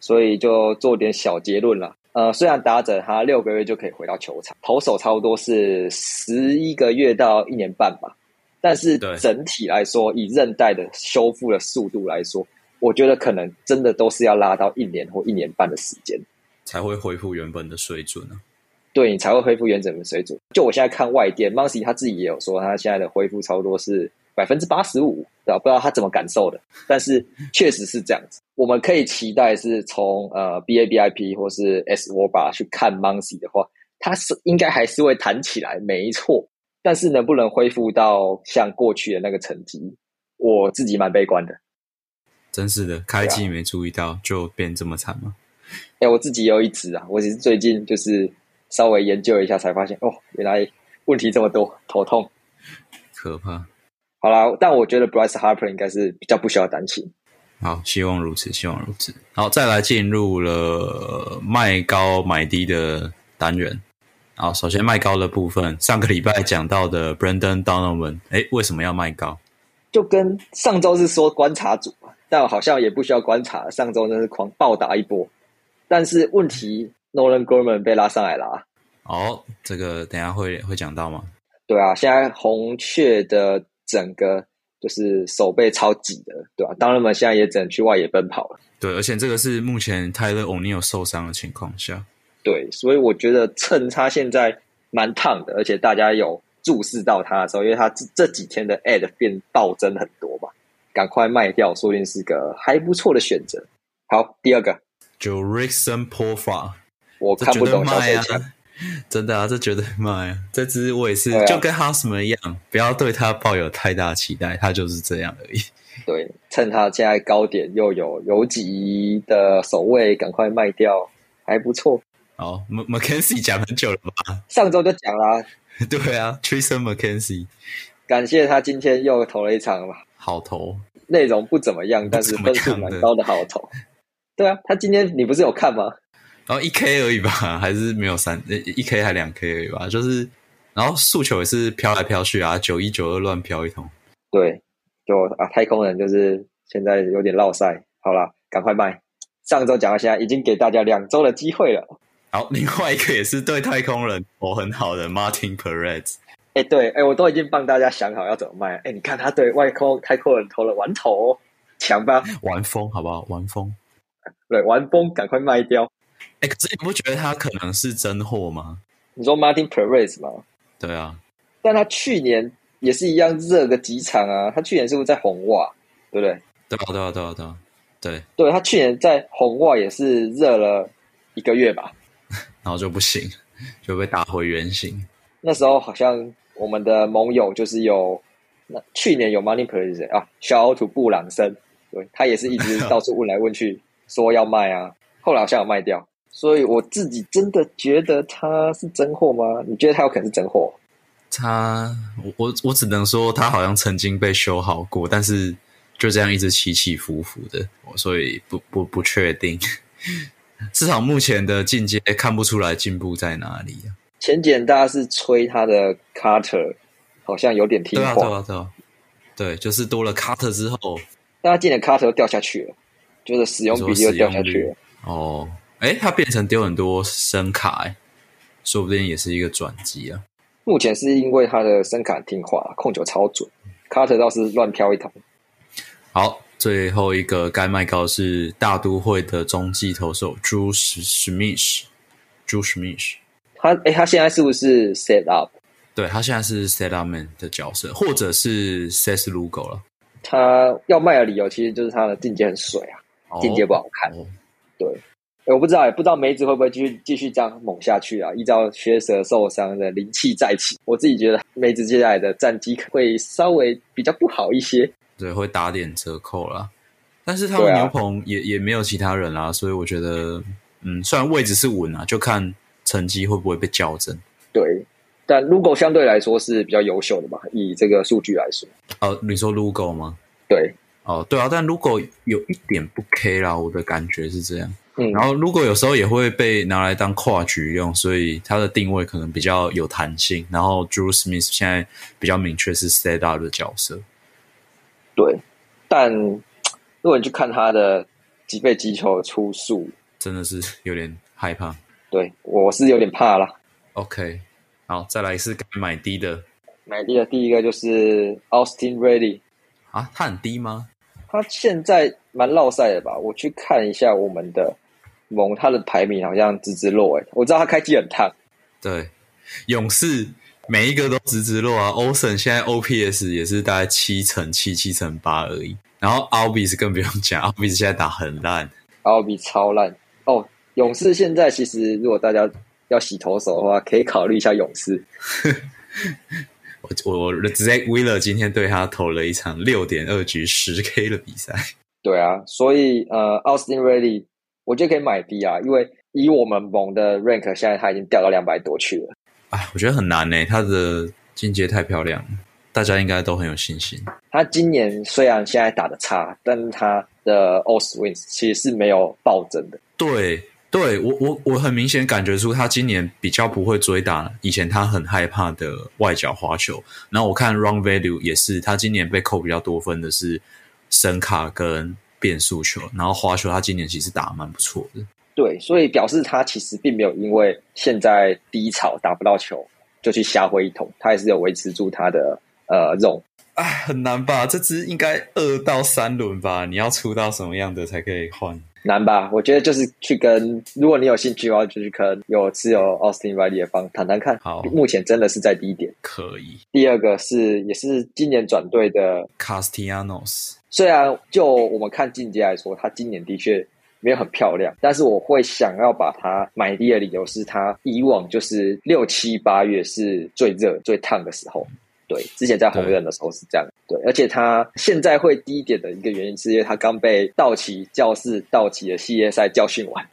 所以就做点小结论了。呃，虽然打者他六个月就可以回到球场，投手差不多是十一个月到一年半吧。但是整体来说，以韧带的修复的速度来说，我觉得可能真的都是要拉到一年或一年半的时间，才会恢复原本的水准呢。对你才会恢复原本的水准。就我现在看外电 m o n s y 他自己也有说，他现在的恢复差不多是百分之八十五，对吧？不知道他怎么感受的，*laughs* 但是确实是这样子。我们可以期待是从呃 BABIP 或是 S w o b a 去看 m o n s y 的话，他是应该还是会弹起来，没错。但是能不能恢复到像过去的那个成绩，我自己蛮悲观的。真是的，开机没注意到就变这么惨吗？哎，我自己有一只啊，我只是最近就是稍微研究一下才发现，哦，原来问题这么多，头痛，可怕。好啦，但我觉得 Bryce Harper 应该是比较不需要担心。好，希望如此，希望如此。好，再来进入了卖高买低的单元。好，首先卖高的部分，上个礼拜讲到的 Brandon Donovan，哎，为什么要卖高？就跟上周是说观察组嘛，但好像也不需要观察，上周真是狂暴打一波。但是问题，Nolan Gorman 被拉上来了。哦，这个等下会会讲到吗？对啊，现在红雀的整个就是手背超挤的，对吧？当然们现在也只能去外野奔跑了。对，而且这个是目前泰勒·欧尼尔受伤的情况下。对，所以我觉得趁他现在蛮烫的，而且大家有注视到他的时候，因为他这这几天的 ad 变暴增很多嘛，赶快卖掉，说不定是个还不错的选择。好，第二个就 Rickson Porfa，我看不懂卖啊，*laughs* 真的啊，这绝对卖啊！这只我也是，就跟 Houseman 一样，不要对他抱有太大期待，他就是这样而已。*laughs* 对，趁他现在高点又有游击的守卫，赶快卖掉，还不错。哦，M McKenzie 讲很久了吧？上周就讲啦。*laughs* 对啊，Tristan McKenzie，感谢他今天又投了一场好投，内容不怎么样，但是分数蛮高的好投。对啊，他今天你不是有看吗？然后一 K 而已吧，*laughs* 还是没有三一 K 还两 K 而已吧，就是，然后诉求也是飘来飘去啊，九一九二乱飘一通。对，就啊，太空人就是现在有点落赛，好了，赶快卖。上周讲到现在，已经给大家两周的机会了。好，另外一个也是对太空人投很好的 Martin Perez。哎，对，哎，我都已经帮大家想好要怎么卖。哎，你看他对外空太空人投了玩投，强吧？玩疯好不好？玩疯，对，玩疯，赶快卖掉。哎，可是你不觉得他可能是真货吗？你说 Martin Perez 吗？对啊，但他去年也是一样热个几场啊。他去年是不是在红袜？对不对？对啊，对啊，对啊，对啊，对。对他去年在红袜也是热了一个月吧。然后就不行，就被打回原形。那时候好像我们的盟友就是有，那去年有 Money Perez 啊，小奥图布朗森，对他也是一直到处问来问去，说要卖啊。后来好像有卖掉，所以我自己真的觉得他是真货吗？你觉得他有可能是真货？他，我我只能说他好像曾经被修好过，但是就这样一直起起伏伏的，所以不不不确定。至少目前的进阶看不出来进步在哪里啊！前简大家是吹他的 Carter，好像有点听话，对啊对啊对，就是多了 Carter 之后，大家进了 Carter 掉下去了，就是使用比例又掉下去了。哦，哎，他变成丢很多声卡，哎，说不定也是一个转机啊。目前是因为他的声卡听话，控球超准，Carter 倒是乱飘一通。好。最后一个该卖高是大都会的中继投手朱史史密斯，朱史密斯，他诶，他现在是不是 set up？对他现在是 set up man 的角色，或者是 set logo 了。他要卖的理由其实就是他的进阶很水啊，进阶不好看。对，我不知道，也不知道梅子会不会继续继续这样猛下去啊？依照学蛇受伤的灵气再起，我自己觉得梅子接下来的战绩会稍微比较不好一些。对，会打点折扣啦。但是他们牛棚也也没有其他人啦，所以我觉得，嗯，虽然位置是稳啊，就看成绩会不会被校正。对，但 Lugo 相对来说是比较优秀的嘛，以这个数据来说。哦，你说 Lugo 吗？对，哦，对啊，但 Lugo 有一点不 K 啦，我的感觉是这样。嗯，然后 Lugo 有时候也会被拿来当跨局用，所以它的定位可能比较有弹性。然后 Drew Smith 现在比较明确是 Set Up 的角色。对，但如果你去看他的几倍击球出数，真的是有点害怕。对，我是有点怕了。OK，好，再来是买低的。买低的第一个就是 Austin Ready 啊，他很低吗？他现在蛮落赛的吧？我去看一下我们的蒙，他的排名好像直直落哎。我知道他开机很烫。对，勇士。每一个都直直落啊！欧森现在 OPS 也是大概七乘七、七乘八而已。然后奥比斯更不用讲，奥比斯现在打很烂，，Albis 超烂哦。勇士现在其实如果大家要洗投手的话，可以考虑一下勇士。*laughs* 我我 Zack Wheeler 今天对他投了一场六点二局十 K 的比赛。对啊，所以呃，Austin Ready 我觉得可以买低啊，因为以我们盟的 rank 现在他已经掉到两百多去了。哎，我觉得很难呢，他的进阶太漂亮了。大家应该都很有信心。他今年虽然现在打的差，但是他的 all swings 其实是没有暴增的。对，对我我我很明显感觉出他今年比较不会追打以前他很害怕的外角滑球。然后我看 run value 也是，他今年被扣比较多分的是声卡跟变速球，然后滑球他今年其实打的蛮不错的。对，所以表示他其实并没有因为现在低潮打不到球就去瞎挥一通，他还是有维持住他的。呃，肉哎，很难吧？这支应该二到三轮吧？你要出到什么样的才可以换？难吧？我觉得就是去跟，如果你有兴趣的话，就去跟有持有 Austin Riley 的方谈谈看。好，目前真的是在低点，可以。第二个是也是今年转队的 Castellanos，虽然就我们看进阶来说，他今年的确没有很漂亮，但是我会想要把它买低的理由是它以往就是六七八月是最热最烫的时候。对，之前在红人的时候是这样。对，而且他现在会低一点的一个原因，是因为他刚被道奇教室道奇的系列赛教训完，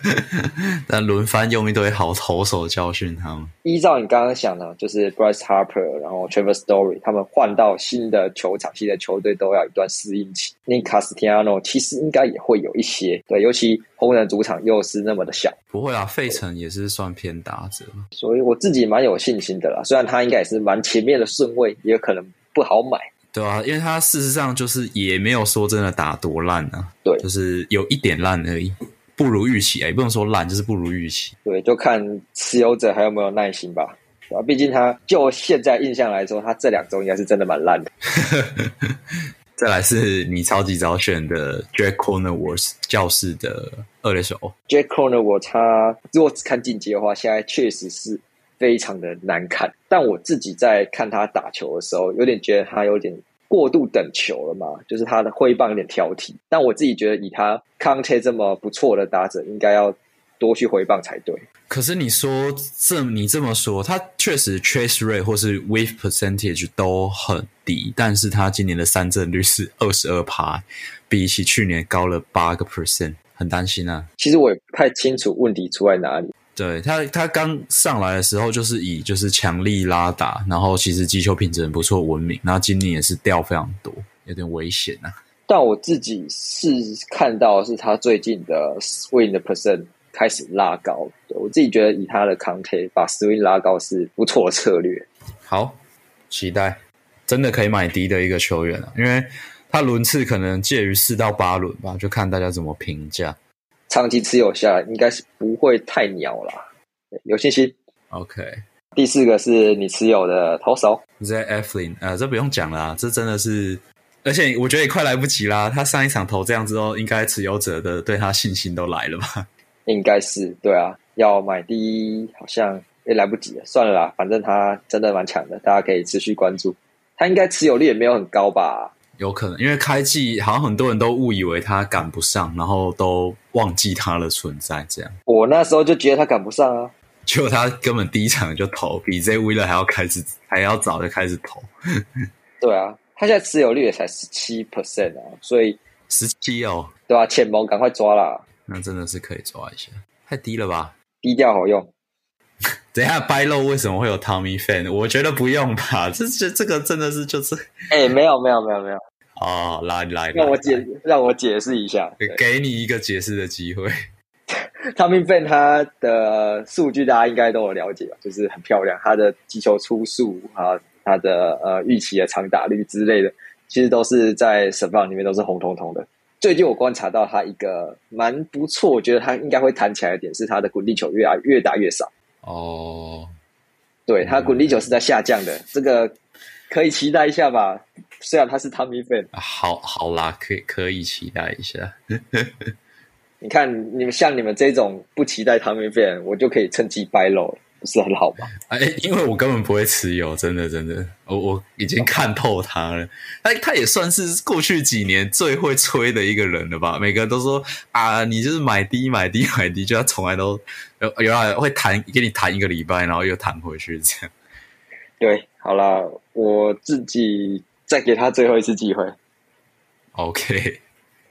*laughs* 但轮番用一堆好投手教训他们。依照你刚刚想的，就是 Bryce Harper，然后 Trevor Story，他们换到新的球场、新的球队都要一段适应期。那 Castiano 其实应该也会有一些，对，尤其红人主场又是那么的小，不会啊，费城也是算偏打者，所以我自己蛮有信心的啦。虽然他应该也是蛮前面的顺位，也可能。不好买，对啊，因为他事实上就是也没有说真的打多烂啊，对，就是有一点烂而已，不如预期啊，也不能说烂，就是不如预期。对，就看持有者还有没有耐心吧，啊，毕竟他就现在印象来说，他这两周应该是真的蛮烂的。*laughs* 再来是你超级早选的 Jack Cornerworth 教室的二垒手，Jack Cornerworth，他如果只看进阶的话，现在确实是。非常的难看，但我自己在看他打球的时候，有点觉得他有点过度等球了嘛，就是他的挥棒有点挑剔。但我自己觉得，以他康切这么不错的打者，应该要多去挥棒才对。可是你说这你这么说，他确实 chase rate 或是 wave percentage 都很低，但是他今年的三振率是二十二趴，比起去年高了八个 percent，很担心啊。其实我也不太清楚问题出在哪里。对他，他刚上来的时候就是以就是强力拉打，然后其实击球品质很不错，闻名。然后今年也是掉非常多，有点危险啊。但我自己是看到是他最近的 swing 的 percent 开始拉高，我自己觉得以他的 count 把 swing 拉高是不错的策略。好，期待真的可以买低的一个球员啊，因为他轮次可能介于四到八轮吧，就看大家怎么评价。长期持有下来，应该是不会太鸟了，有信心。OK，第四个是你持有的投手 Z Eflin，呃，这不用讲了，这真的是，而且我觉得也快来不及啦。他上一场投这样之后，应该持有者的对他信心都来了吧？应该是对啊，要买第一好像也来不及了，算了啦，反正他真的蛮强的，大家可以持续关注。他应该持有率也没有很高吧？有可能，因为开季好像很多人都误以为他赶不上，然后都忘记他的存在。这样，我那时候就觉得他赶不上啊，结果他根本第一场就投，比 Z w i l l 还要开始还要早就开始投。对啊，他现在持有率也才十七 percent 啊，所以十七哦，对啊，钱包赶快抓啦，那真的是可以抓一下，太低了吧？低调好用。等一下，掰漏为什么会有 Tommy Fan？我觉得不用吧，这这这个真的是就是，哎，没有没有没有没有。哦，来来，让我解让我解释一下，给你一个解释的机会。*laughs* Tommy Ben 他的数据大家应该都有了解吧？就是很漂亮，他的击球出速啊，他的呃预期的长打率之类的，其实都是在审判里面都是红彤彤的。最近我观察到他一个蛮不错，我觉得他应该会弹起来的点是他的滚地球越来越打越少。哦，对他滚地球是在下降的，这个可以期待一下吧。虽然他是汤米粉，好好啦，可以可以期待一下。*laughs* 你看，你们像你们这种不期待汤米粉，我就可以趁机掰喽，不是很好吗？哎，因为我根本不会持有，真的真的，我我已经看透他了。他他也算是过去几年最会吹的一个人了吧？每个人都说啊，你就是买低买低买低，就他从来都有有来会弹给你弹一个礼拜，然后又弹回去这样。对，好了，我自己。再给他最后一次机会。OK，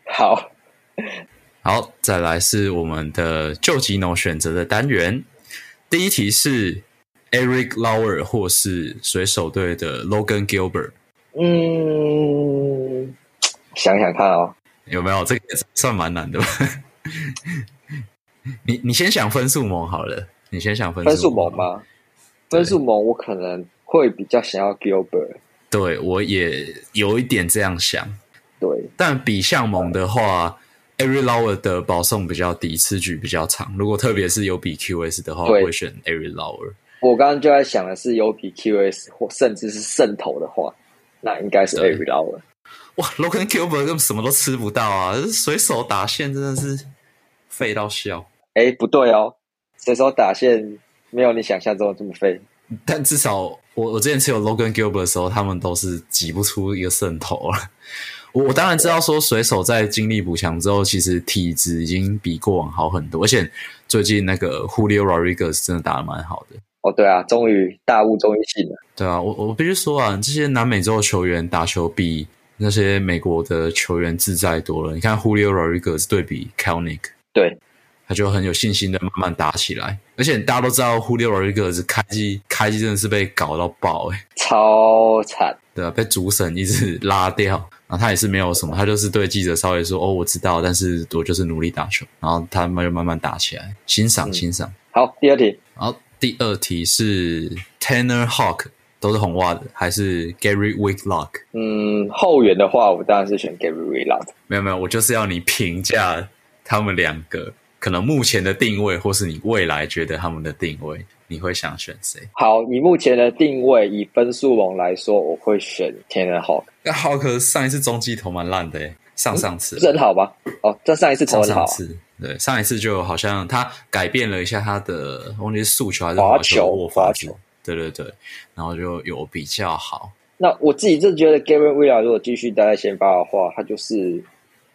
好，好，再来是我们的旧吉农选择的单元。第一题是 Eric Lauer 或是水手队的 Logan Gilbert？嗯，想想看哦，有没有这个算蛮难的吧？*laughs* 你你先想分数盟好了，你先想分分数盟盟吗？分数盟我可能会比较想要 Gilbert，对我也有一点这样想。对，但比项盟的话，Every Lower 的保送比较低，次局比较长。如果特别是有比 QS 的话，我会选 Every Lower。我刚刚就在想的是有比 QS 或甚至是渗透的话，那应该是 Every Lower。哇，Logan Gilbert 根本什么都吃不到啊！随手打线真的是废到笑。哎，不对哦，随手打线没有你想象中的这么废。但至少我我之前持有 Logan Gilbert 的时候，他们都是挤不出一个胜头了。我我当然知道说水手在经历补强之后，其实体质已经比过往好很多，而且最近那个 Julio Rodriguez 真的打的蛮好的。哦，对啊，终于大雾终于醒了。对啊，我我必须说啊，这些南美洲球员打球比那些美国的球员自在多了。你看 Julio Rodriguez 对比 Kelnick，对。他就很有信心的慢慢打起来，而且大家都知道，Julio Rodriguez 开机开机真的是被搞到爆哎，超惨，对啊，被主审一直拉掉，然后他也是没有什么，他就是对记者稍微说，哦，我知道，但是我就是努力打球，然后他们就慢慢打起来，欣赏欣赏。好，第二题，好第二题是 Tanner Hawk，都是红袜的，还是 Gary Wicklock？嗯，后援的话，我当然是选 Gary Wicklock。没有没有，我就是要你评价他们两个。可能目前的定位，或是你未来觉得他们的定位，你会想选谁？好，你目前的定位以分数龙来说，我会选天人好。那好，可上一次中继投蛮烂的，上上次不是很好吧？哦，这上一次投很好。对，上一次就好像他改变了一下他的，忘记是速球还是滑球握发球。对对对，然后就有比较好。那我自己就觉得 Gary w i l l a 如果继续待在先发的话，他就是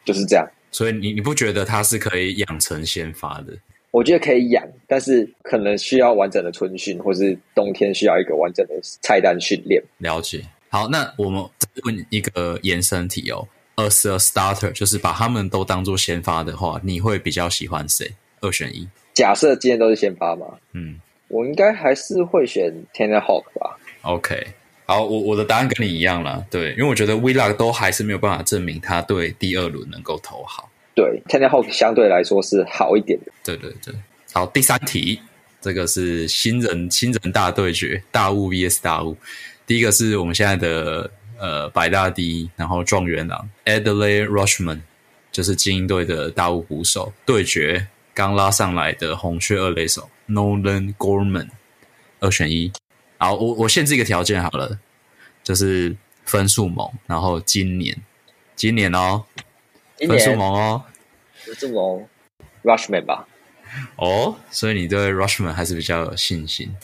就是这样。所以你你不觉得它是可以养成先发的？我觉得可以养，但是可能需要完整的春训，或是冬天需要一个完整的菜单训练。了解。好，那我们问一个延伸题哦，as a starter，就是把他们都当做先发的话，你会比较喜欢谁？二选一。假设今天都是先发吗？嗯，我应该还是会选 Tanner Hawk 吧。OK。好，我我的答案跟你一样了，对，因为我觉得 v l o g 都还是没有办法证明他对第二轮能够投好。对 t e n n e Hawk 相对来说是好一点的。对对对。好，第三题，这个是新人新人大对决，大雾 VS 大雾。第一个是我们现在的呃白大第一，然后状元郎 Adley Rushman，就是精英队的大雾捕手，对决刚拉上来的红雀二垒手 Nolan Gorman，二选一。好，我我限制一个条件好了，就是分数猛，然后今年，今年哦，分数猛哦，分数猛，Rushman 吧。哦，所以你对 Rushman 还是比较有信心。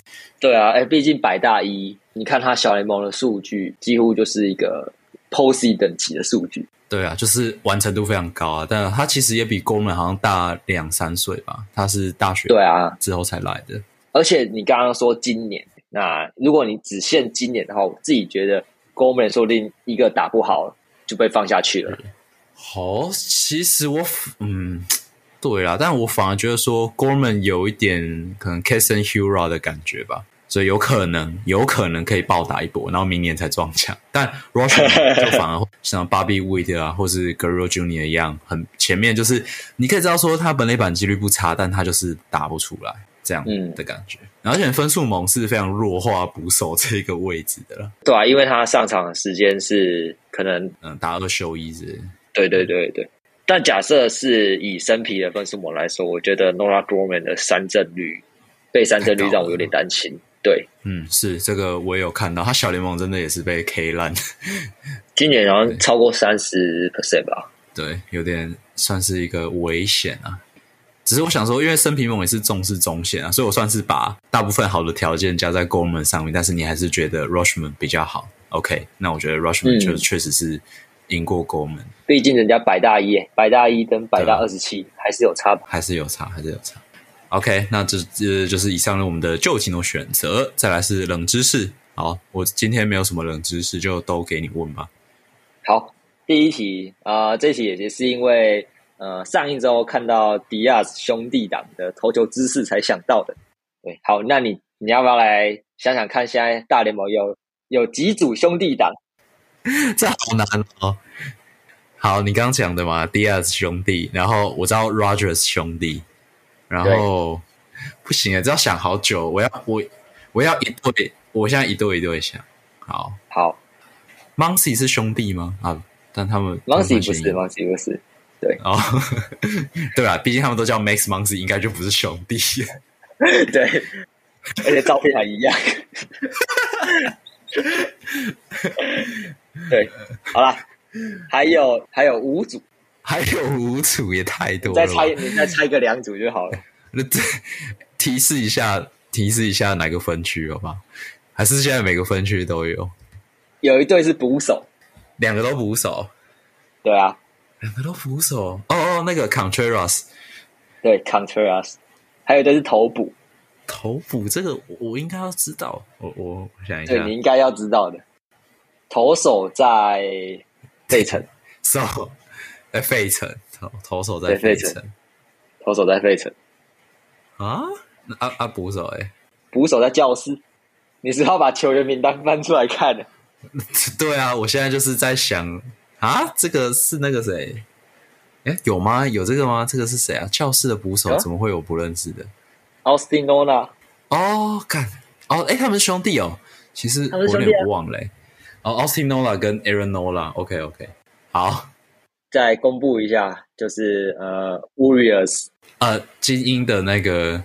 对啊，哎，毕竟百大一，你看他小联盟的数据，几乎就是一个 Posey 等级的数据。对啊，就是完成度非常高啊。但他其实也比 Gorman 好像大两三岁吧，他是大学对啊之后才来的。而且你刚刚说今年。那如果你只限今年的话，我自己觉得 Gorman 说不定一个打不好就被放下去了。好，其实我嗯，对啦，但我反而觉得说 Gorman 有一点可能 Kason Hura 的感觉吧，所以有可能有可能可以暴打一波，然后明年才撞墙。但 Rushman 就反而像 Bobby Witt 啊，或是 Guerrero Junior 一样，很前面就是你可以知道说他本垒板几率不差，但他就是打不出来。这样的感觉，而且分数猛是非常弱化捕手这个位置的了。对啊，因为他上场的时间是可能嗯打二休一是。对对对对。但假设是以生皮的分数猛来说，我觉得 Nora Gorman 的三振率被三振率让我有点担心。对，嗯，是这个我也有看到，他小联盟真的也是被 K 烂，*laughs* 今年好像超过三十 percent 吧？对，有点算是一个危险啊。只是我想说，因为生平猛也是重视中线啊，所以我算是把大部分好的条件加在 Gorman 上面。但是你还是觉得 Rushman 比较好？OK，那我觉得 Rushman 就确实是赢过 Gorman。毕竟人家百大一，百大一跟百大二十七还是有差吧，还是有差，还是有差。OK，那这这就是以上的我们的旧情的选择。再来是冷知识。好，我今天没有什么冷知识，就都给你问吧。好，第一题啊，这题也是因为。呃，上一周看到迪亚斯兄弟党的投球姿势才想到的。对，好，那你你要不要来想想看？现在大联盟有有几组兄弟党？*laughs* 这好难哦。好，你刚刚讲的嘛，Diaz 兄弟，然后我知道 Rogers 兄弟，然后不行啊，这要想好久。我要我我要一对，我现在一对一对想。好，好 m o n c y 是兄弟吗？啊，但他们 m o n c y 不是 m o n c y 不是，对哦，*laughs* 对啊，毕竟他们都叫 Max m o n c y 应该就不是兄弟。*laughs* 对，而且照片还一样。对，好了。还有还有五组，*laughs* 还有五组也太多了。再猜，你再猜个两组就好了。那提示一下，提示一下哪个分区好吧？还是现在每个分区都有？有一对是捕手，两个都捕手。对啊，两个都扶手。哦哦，那个 Contreras，对 Contreras，还有一队是投捕。投捕这个我应该要知道，我我想一下，对你应该要知道的。投手在。费城，so 在费城投投手在费城，投手在费城啊？啊啊！捕手哎，捕手在教室。你是要把球员名单翻出来看的？*laughs* 对啊，我现在就是在想啊，这个是那个谁？哎，有吗？有这个吗？这个是谁啊？教室的捕手怎么会有不认识的？Austin Nola。哦，看哦，哎，他们是兄弟哦。其实我有点忘了。哦，Austin Nola 跟 Aaron Nola，OK OK，好，再公布一下，就是呃，Warriors，呃，精英的那个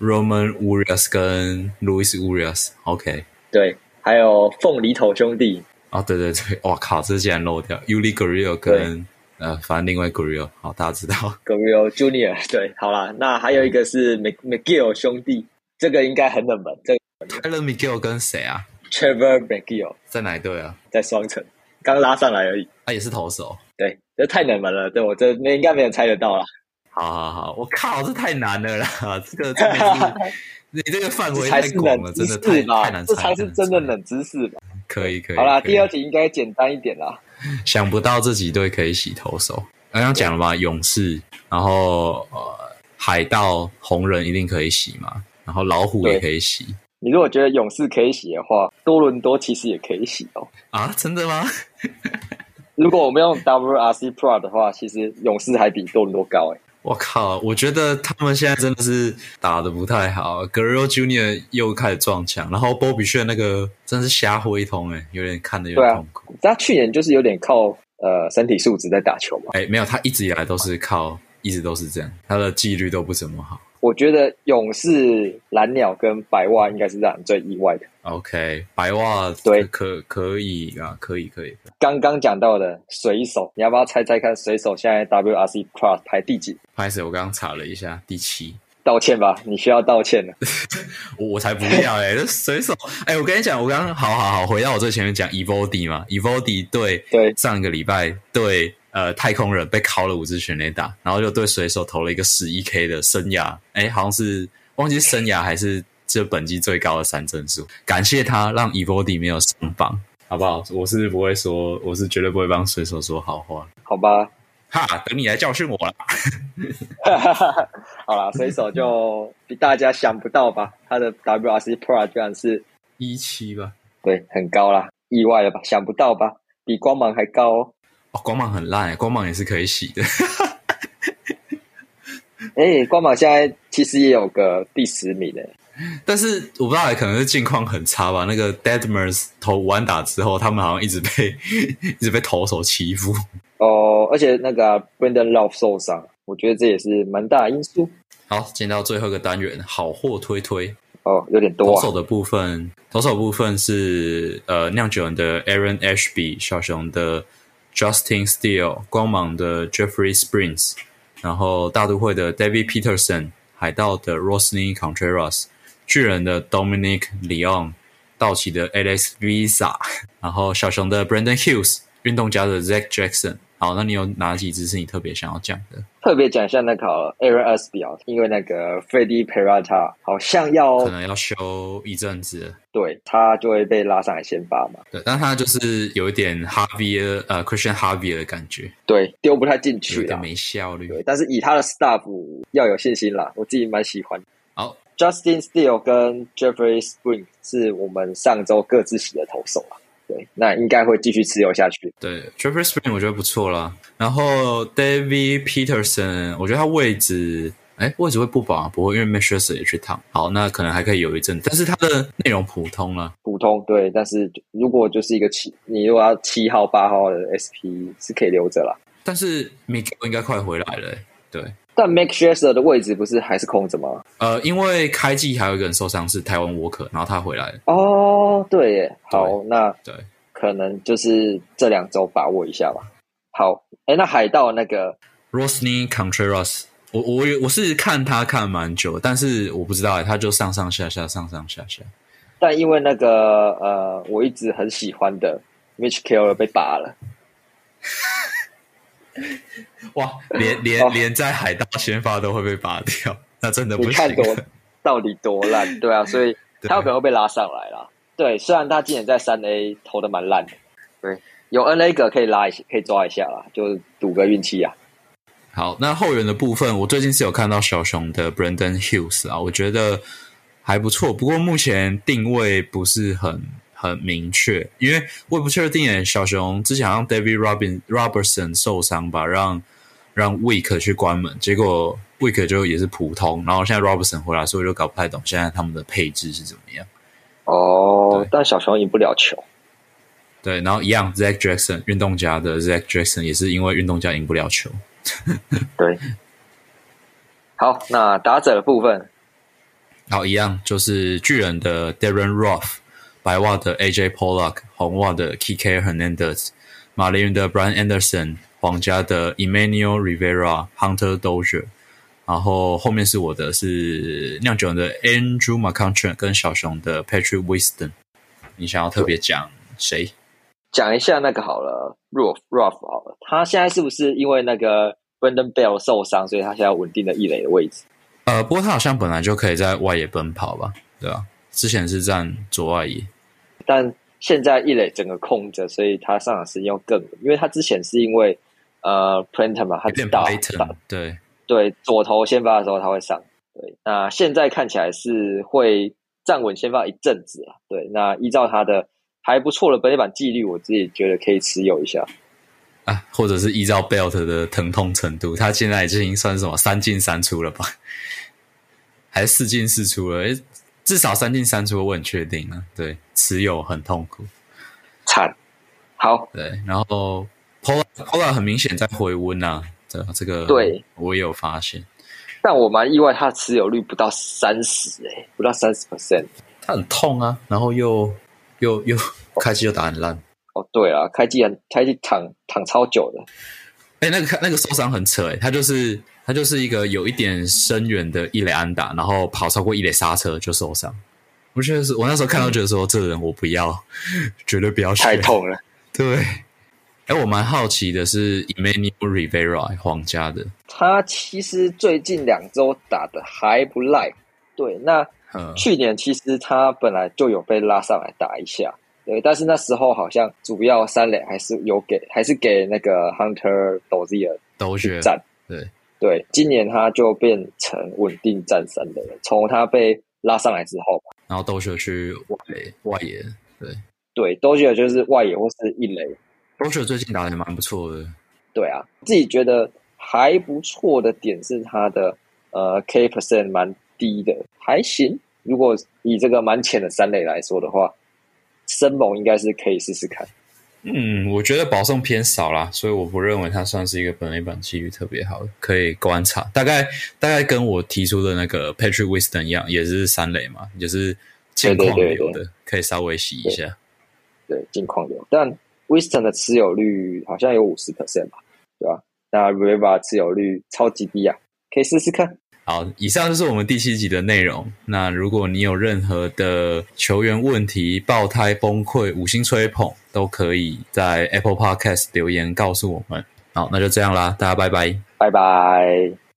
Roman Warriors 跟 Louis Warriors，OK 对，还有凤梨头兄弟，哦，对对对，哇靠，这竟然漏掉，Uli Gurriel 跟呃，反正另外 Gurriel，好，大家知道 *laughs* Gurriel Junior，对，好啦，那还有一个是 McGill 兄弟，这个应该很冷门，这 Tyler McGill 跟谁啊？Trevor McGill 在哪一队啊？在双城，刚拉上来而已。他也是投手。对，这太冷门了。对我这那应该没人猜得到了。好好好，我靠，这太难了啦！*laughs* 这个真的是 *laughs* 你这个范围太广了，真的太太难猜。这才是真的冷知识吧？可以可以。好啦，第二题应该简单一点啦。*laughs* 想不到这几队可以洗投手。刚刚讲了嘛，勇士，然后呃，海盗、红人一定可以洗嘛，然后老虎也可以洗。你如果觉得勇士可以洗的话，多伦多其实也可以洗哦。啊，真的吗？*laughs* 如果我们用 WRC Pro 的话，其实勇士还比多伦多高哎。我靠，我觉得他们现在真的是打的不太好。g u r r l Junior 又开始撞墙，然后 Bobby 炫那个真是瞎挥通哎，有点看的有点痛苦。他去年就是有点靠呃身体素质在打球嘛。哎，没有，他一直以来都是靠，一直都是这样，他的纪律都不怎么好。我觉得勇士、蓝鸟跟白袜应该是让人最意外的。OK，白袜对，可可以啊，可以可以。刚刚讲到的水手，你要不要猜猜看？水手现在 WRC Plus 排第几？拍始我刚刚查了一下，第七。道歉吧，你需要道歉了。我 *laughs* 我才不要哎，这水手哎，我跟你讲，我刚刚好好好回到我最前面讲 Evody 嘛，Evody 对对，上一个礼拜对。呃，太空人被敲了五支全垒打，然后就对水手投了一个十一 K 的生涯，哎，好像是忘记生涯还是这本季最高的三振数。感谢他让 e v o d y 没有上榜，好不好？我是不会说，我是绝对不会帮水手说好话，好吧？哈，等你来教训我了。*laughs* 好啦，水手就比大家想不到吧？他的 WRC Pro 居然是一七吧？对，很高啦，意外了吧？想不到吧？比光芒还高。哦，光芒很烂，光芒也是可以洗的。哎，光芒现在其实也有个第十名的，*laughs* 但是我不知道，可能是近况很差吧。那个 Deadmers 投完打之后，他们好像一直被 *laughs* 一直被投手欺负。哦，而且那个 Brendan Love 受伤，我觉得这也是蛮大因素。好，进到最后一个单元，好货推推。哦，有点多。投手的部分，投手部分是呃酿酒人的 Aaron Ashby，小熊的。Justin Steele，光芒的 Jeffrey Springs，然后大都会的 David Peterson，海盗的 Rosny Contreras，巨人的 Dominic Leon，道奇的 Alex Visa，然后小熊的 Brandon Hughes，运动家的 Zach Jackson。好，那你有哪几支是你特别想要讲的？特别讲一下那个 Aaron S. 表，因为那个 Freddie Peralta 好像要可能要休一阵子，对他就会被拉上来先发嘛。对，但他就是有一点 Harvey 呃 Christian Harvey 的感觉，对，丢不太进去，有点没效率。对，但是以他的 staff 要有信心啦，我自己蛮喜欢。好，Justin Steele 跟 Jeffrey Spring 是我们上周各自洗的投手啊。对，那应该会继续持有下去。对，Jeffrey Spring 我觉得不错啦。然后 David Peterson，我觉得他位置，哎，位置会不保啊？不会，因为 m a s h e r s 也去躺。好，那可能还可以有一阵，但是他的内容普通了。普通，对。但是如果就是一个七，你如果要七号、八号的 SP 是可以留着啦。但是 Miko 应该快回来了，对。但 Max Scherzer 的位置不是还是空着吗？呃，因为开季还有一个人受伤是台湾沃克，然后他回来了。哦，对耶，好，那对，可能就是这两周把握一下吧。好，哎，那海盗那个 Rosny Contreras，我我我是看他看蛮久，但是我不知道哎，他就上上下下，上上下下。但因为那个呃，我一直很喜欢的 Mitch Keller 被拔了。*laughs* *laughs* 哇，连 *laughs* 连连在海盗先发都会被拔掉，*laughs* 那真的不行。多到底多烂？对啊，所以他有可能会被拉上来了。对，虽然他今年在三 A 投的蛮烂的，对，有 NA 个可以拉一下，可以抓一下啦，就赌个运气啊。好，那后援的部分，我最近是有看到小熊的 Brandon Hughes 啊，我觉得还不错，不过目前定位不是很。很明确，因为我也不确定诶。小熊之前让 David Robin Robertson 受伤吧，让让 Week 去关门，结果 Week 就也是普通。然后现在 Robertson 回来，所以就搞不太懂现在他们的配置是怎么样。哦，但小熊赢不了球。对，然后一样，Zach Jackson 运动家的 Zach Jackson 也是因为运动家赢不了球。*laughs* 对。好，那打者的部分，好，一样就是巨人的 Darren Roth。白袜的 AJ Pollock，红袜的 Kike Hernandez，马林鱼的 Brian Anderson，皇家的 Emmanuel Rivera，Hunter Dozier，然后后面是我的是酿酒人的 Andrew McCutchen 跟小熊的 Patrick Wisdom。你想要特别讲谁？讲一下那个好了，Ruff Ruff 好了，他现在是不是因为那个 Brandon Bell 受伤，所以他现在稳定的一垒的位置？呃，不过他好像本来就可以在外野奔跑吧？对吧？之前是站左外野。但现在一垒整个空着，所以他上场时间要更，因为他之前是因为呃 Planter 嘛，他打打对对左投先发的时候他会上，对，那现在看起来是会站稳先发一阵子啊，对，那依照他的还不错的本垒板纪律，我自己觉得可以持有一下啊，或者是依照 Belt 的疼痛程度，他现在已经算什么三进三出了吧，还是四进四出了？至少三进三出，我很确定啊。对，持有很痛苦，惨。好，对，然后 Pola Pola 很明显在回温啊，这这个对我也有发现。但我蛮意外，他的持有率不到三十，哎，不到三十 percent。他很痛啊，然后又又又开机又打很烂。哦，对啊，开机很开机躺躺超久的。哎，那个那个受伤很扯哎，他就是他就是一个有一点深远的伊雷安打，然后跑超过伊雷刹车就受伤。我觉得是我那时候看到觉得说，这人我不要，*laughs* 绝对不要太痛了。对，哎，我蛮好奇的是，Emmanuel Rivera 皇家的，他其实最近两周打的还不赖。对，那去年其实他本来就有被拉上来打一下。对，但是那时候好像主要三垒还是有给，还是给那个 Hunter Dozier 都去站。对对，今年他就变成稳定站三的了。从他被拉上来之后，然后 Dozier 去外外野，对对，Dozier 就是外野或是一垒。Dozier 最近打的蛮不错的。对啊，自己觉得还不错的点是他的呃 K percent 蛮低的，还行。如果以这个蛮浅的三垒来说的话。生猛应该是可以试试看。嗯，我觉得保送偏少啦，所以我不认为它算是一个本垒板几率特别好的，可以观察。大概大概跟我提出的那个 Patrick Wisdom 一样，也是三垒嘛，就是近况流的，可以稍微洗一下。对，近况流，但 Wisdom 的持有率好像有五十 percent 吧，对吧？那 River 持有率超级低啊，可以试试看。好，以上就是我们第七集的内容。那如果你有任何的球员问题、爆胎崩溃、五星吹捧，都可以在 Apple Podcast 留言告诉我们。好，那就这样啦，大家拜拜，拜拜。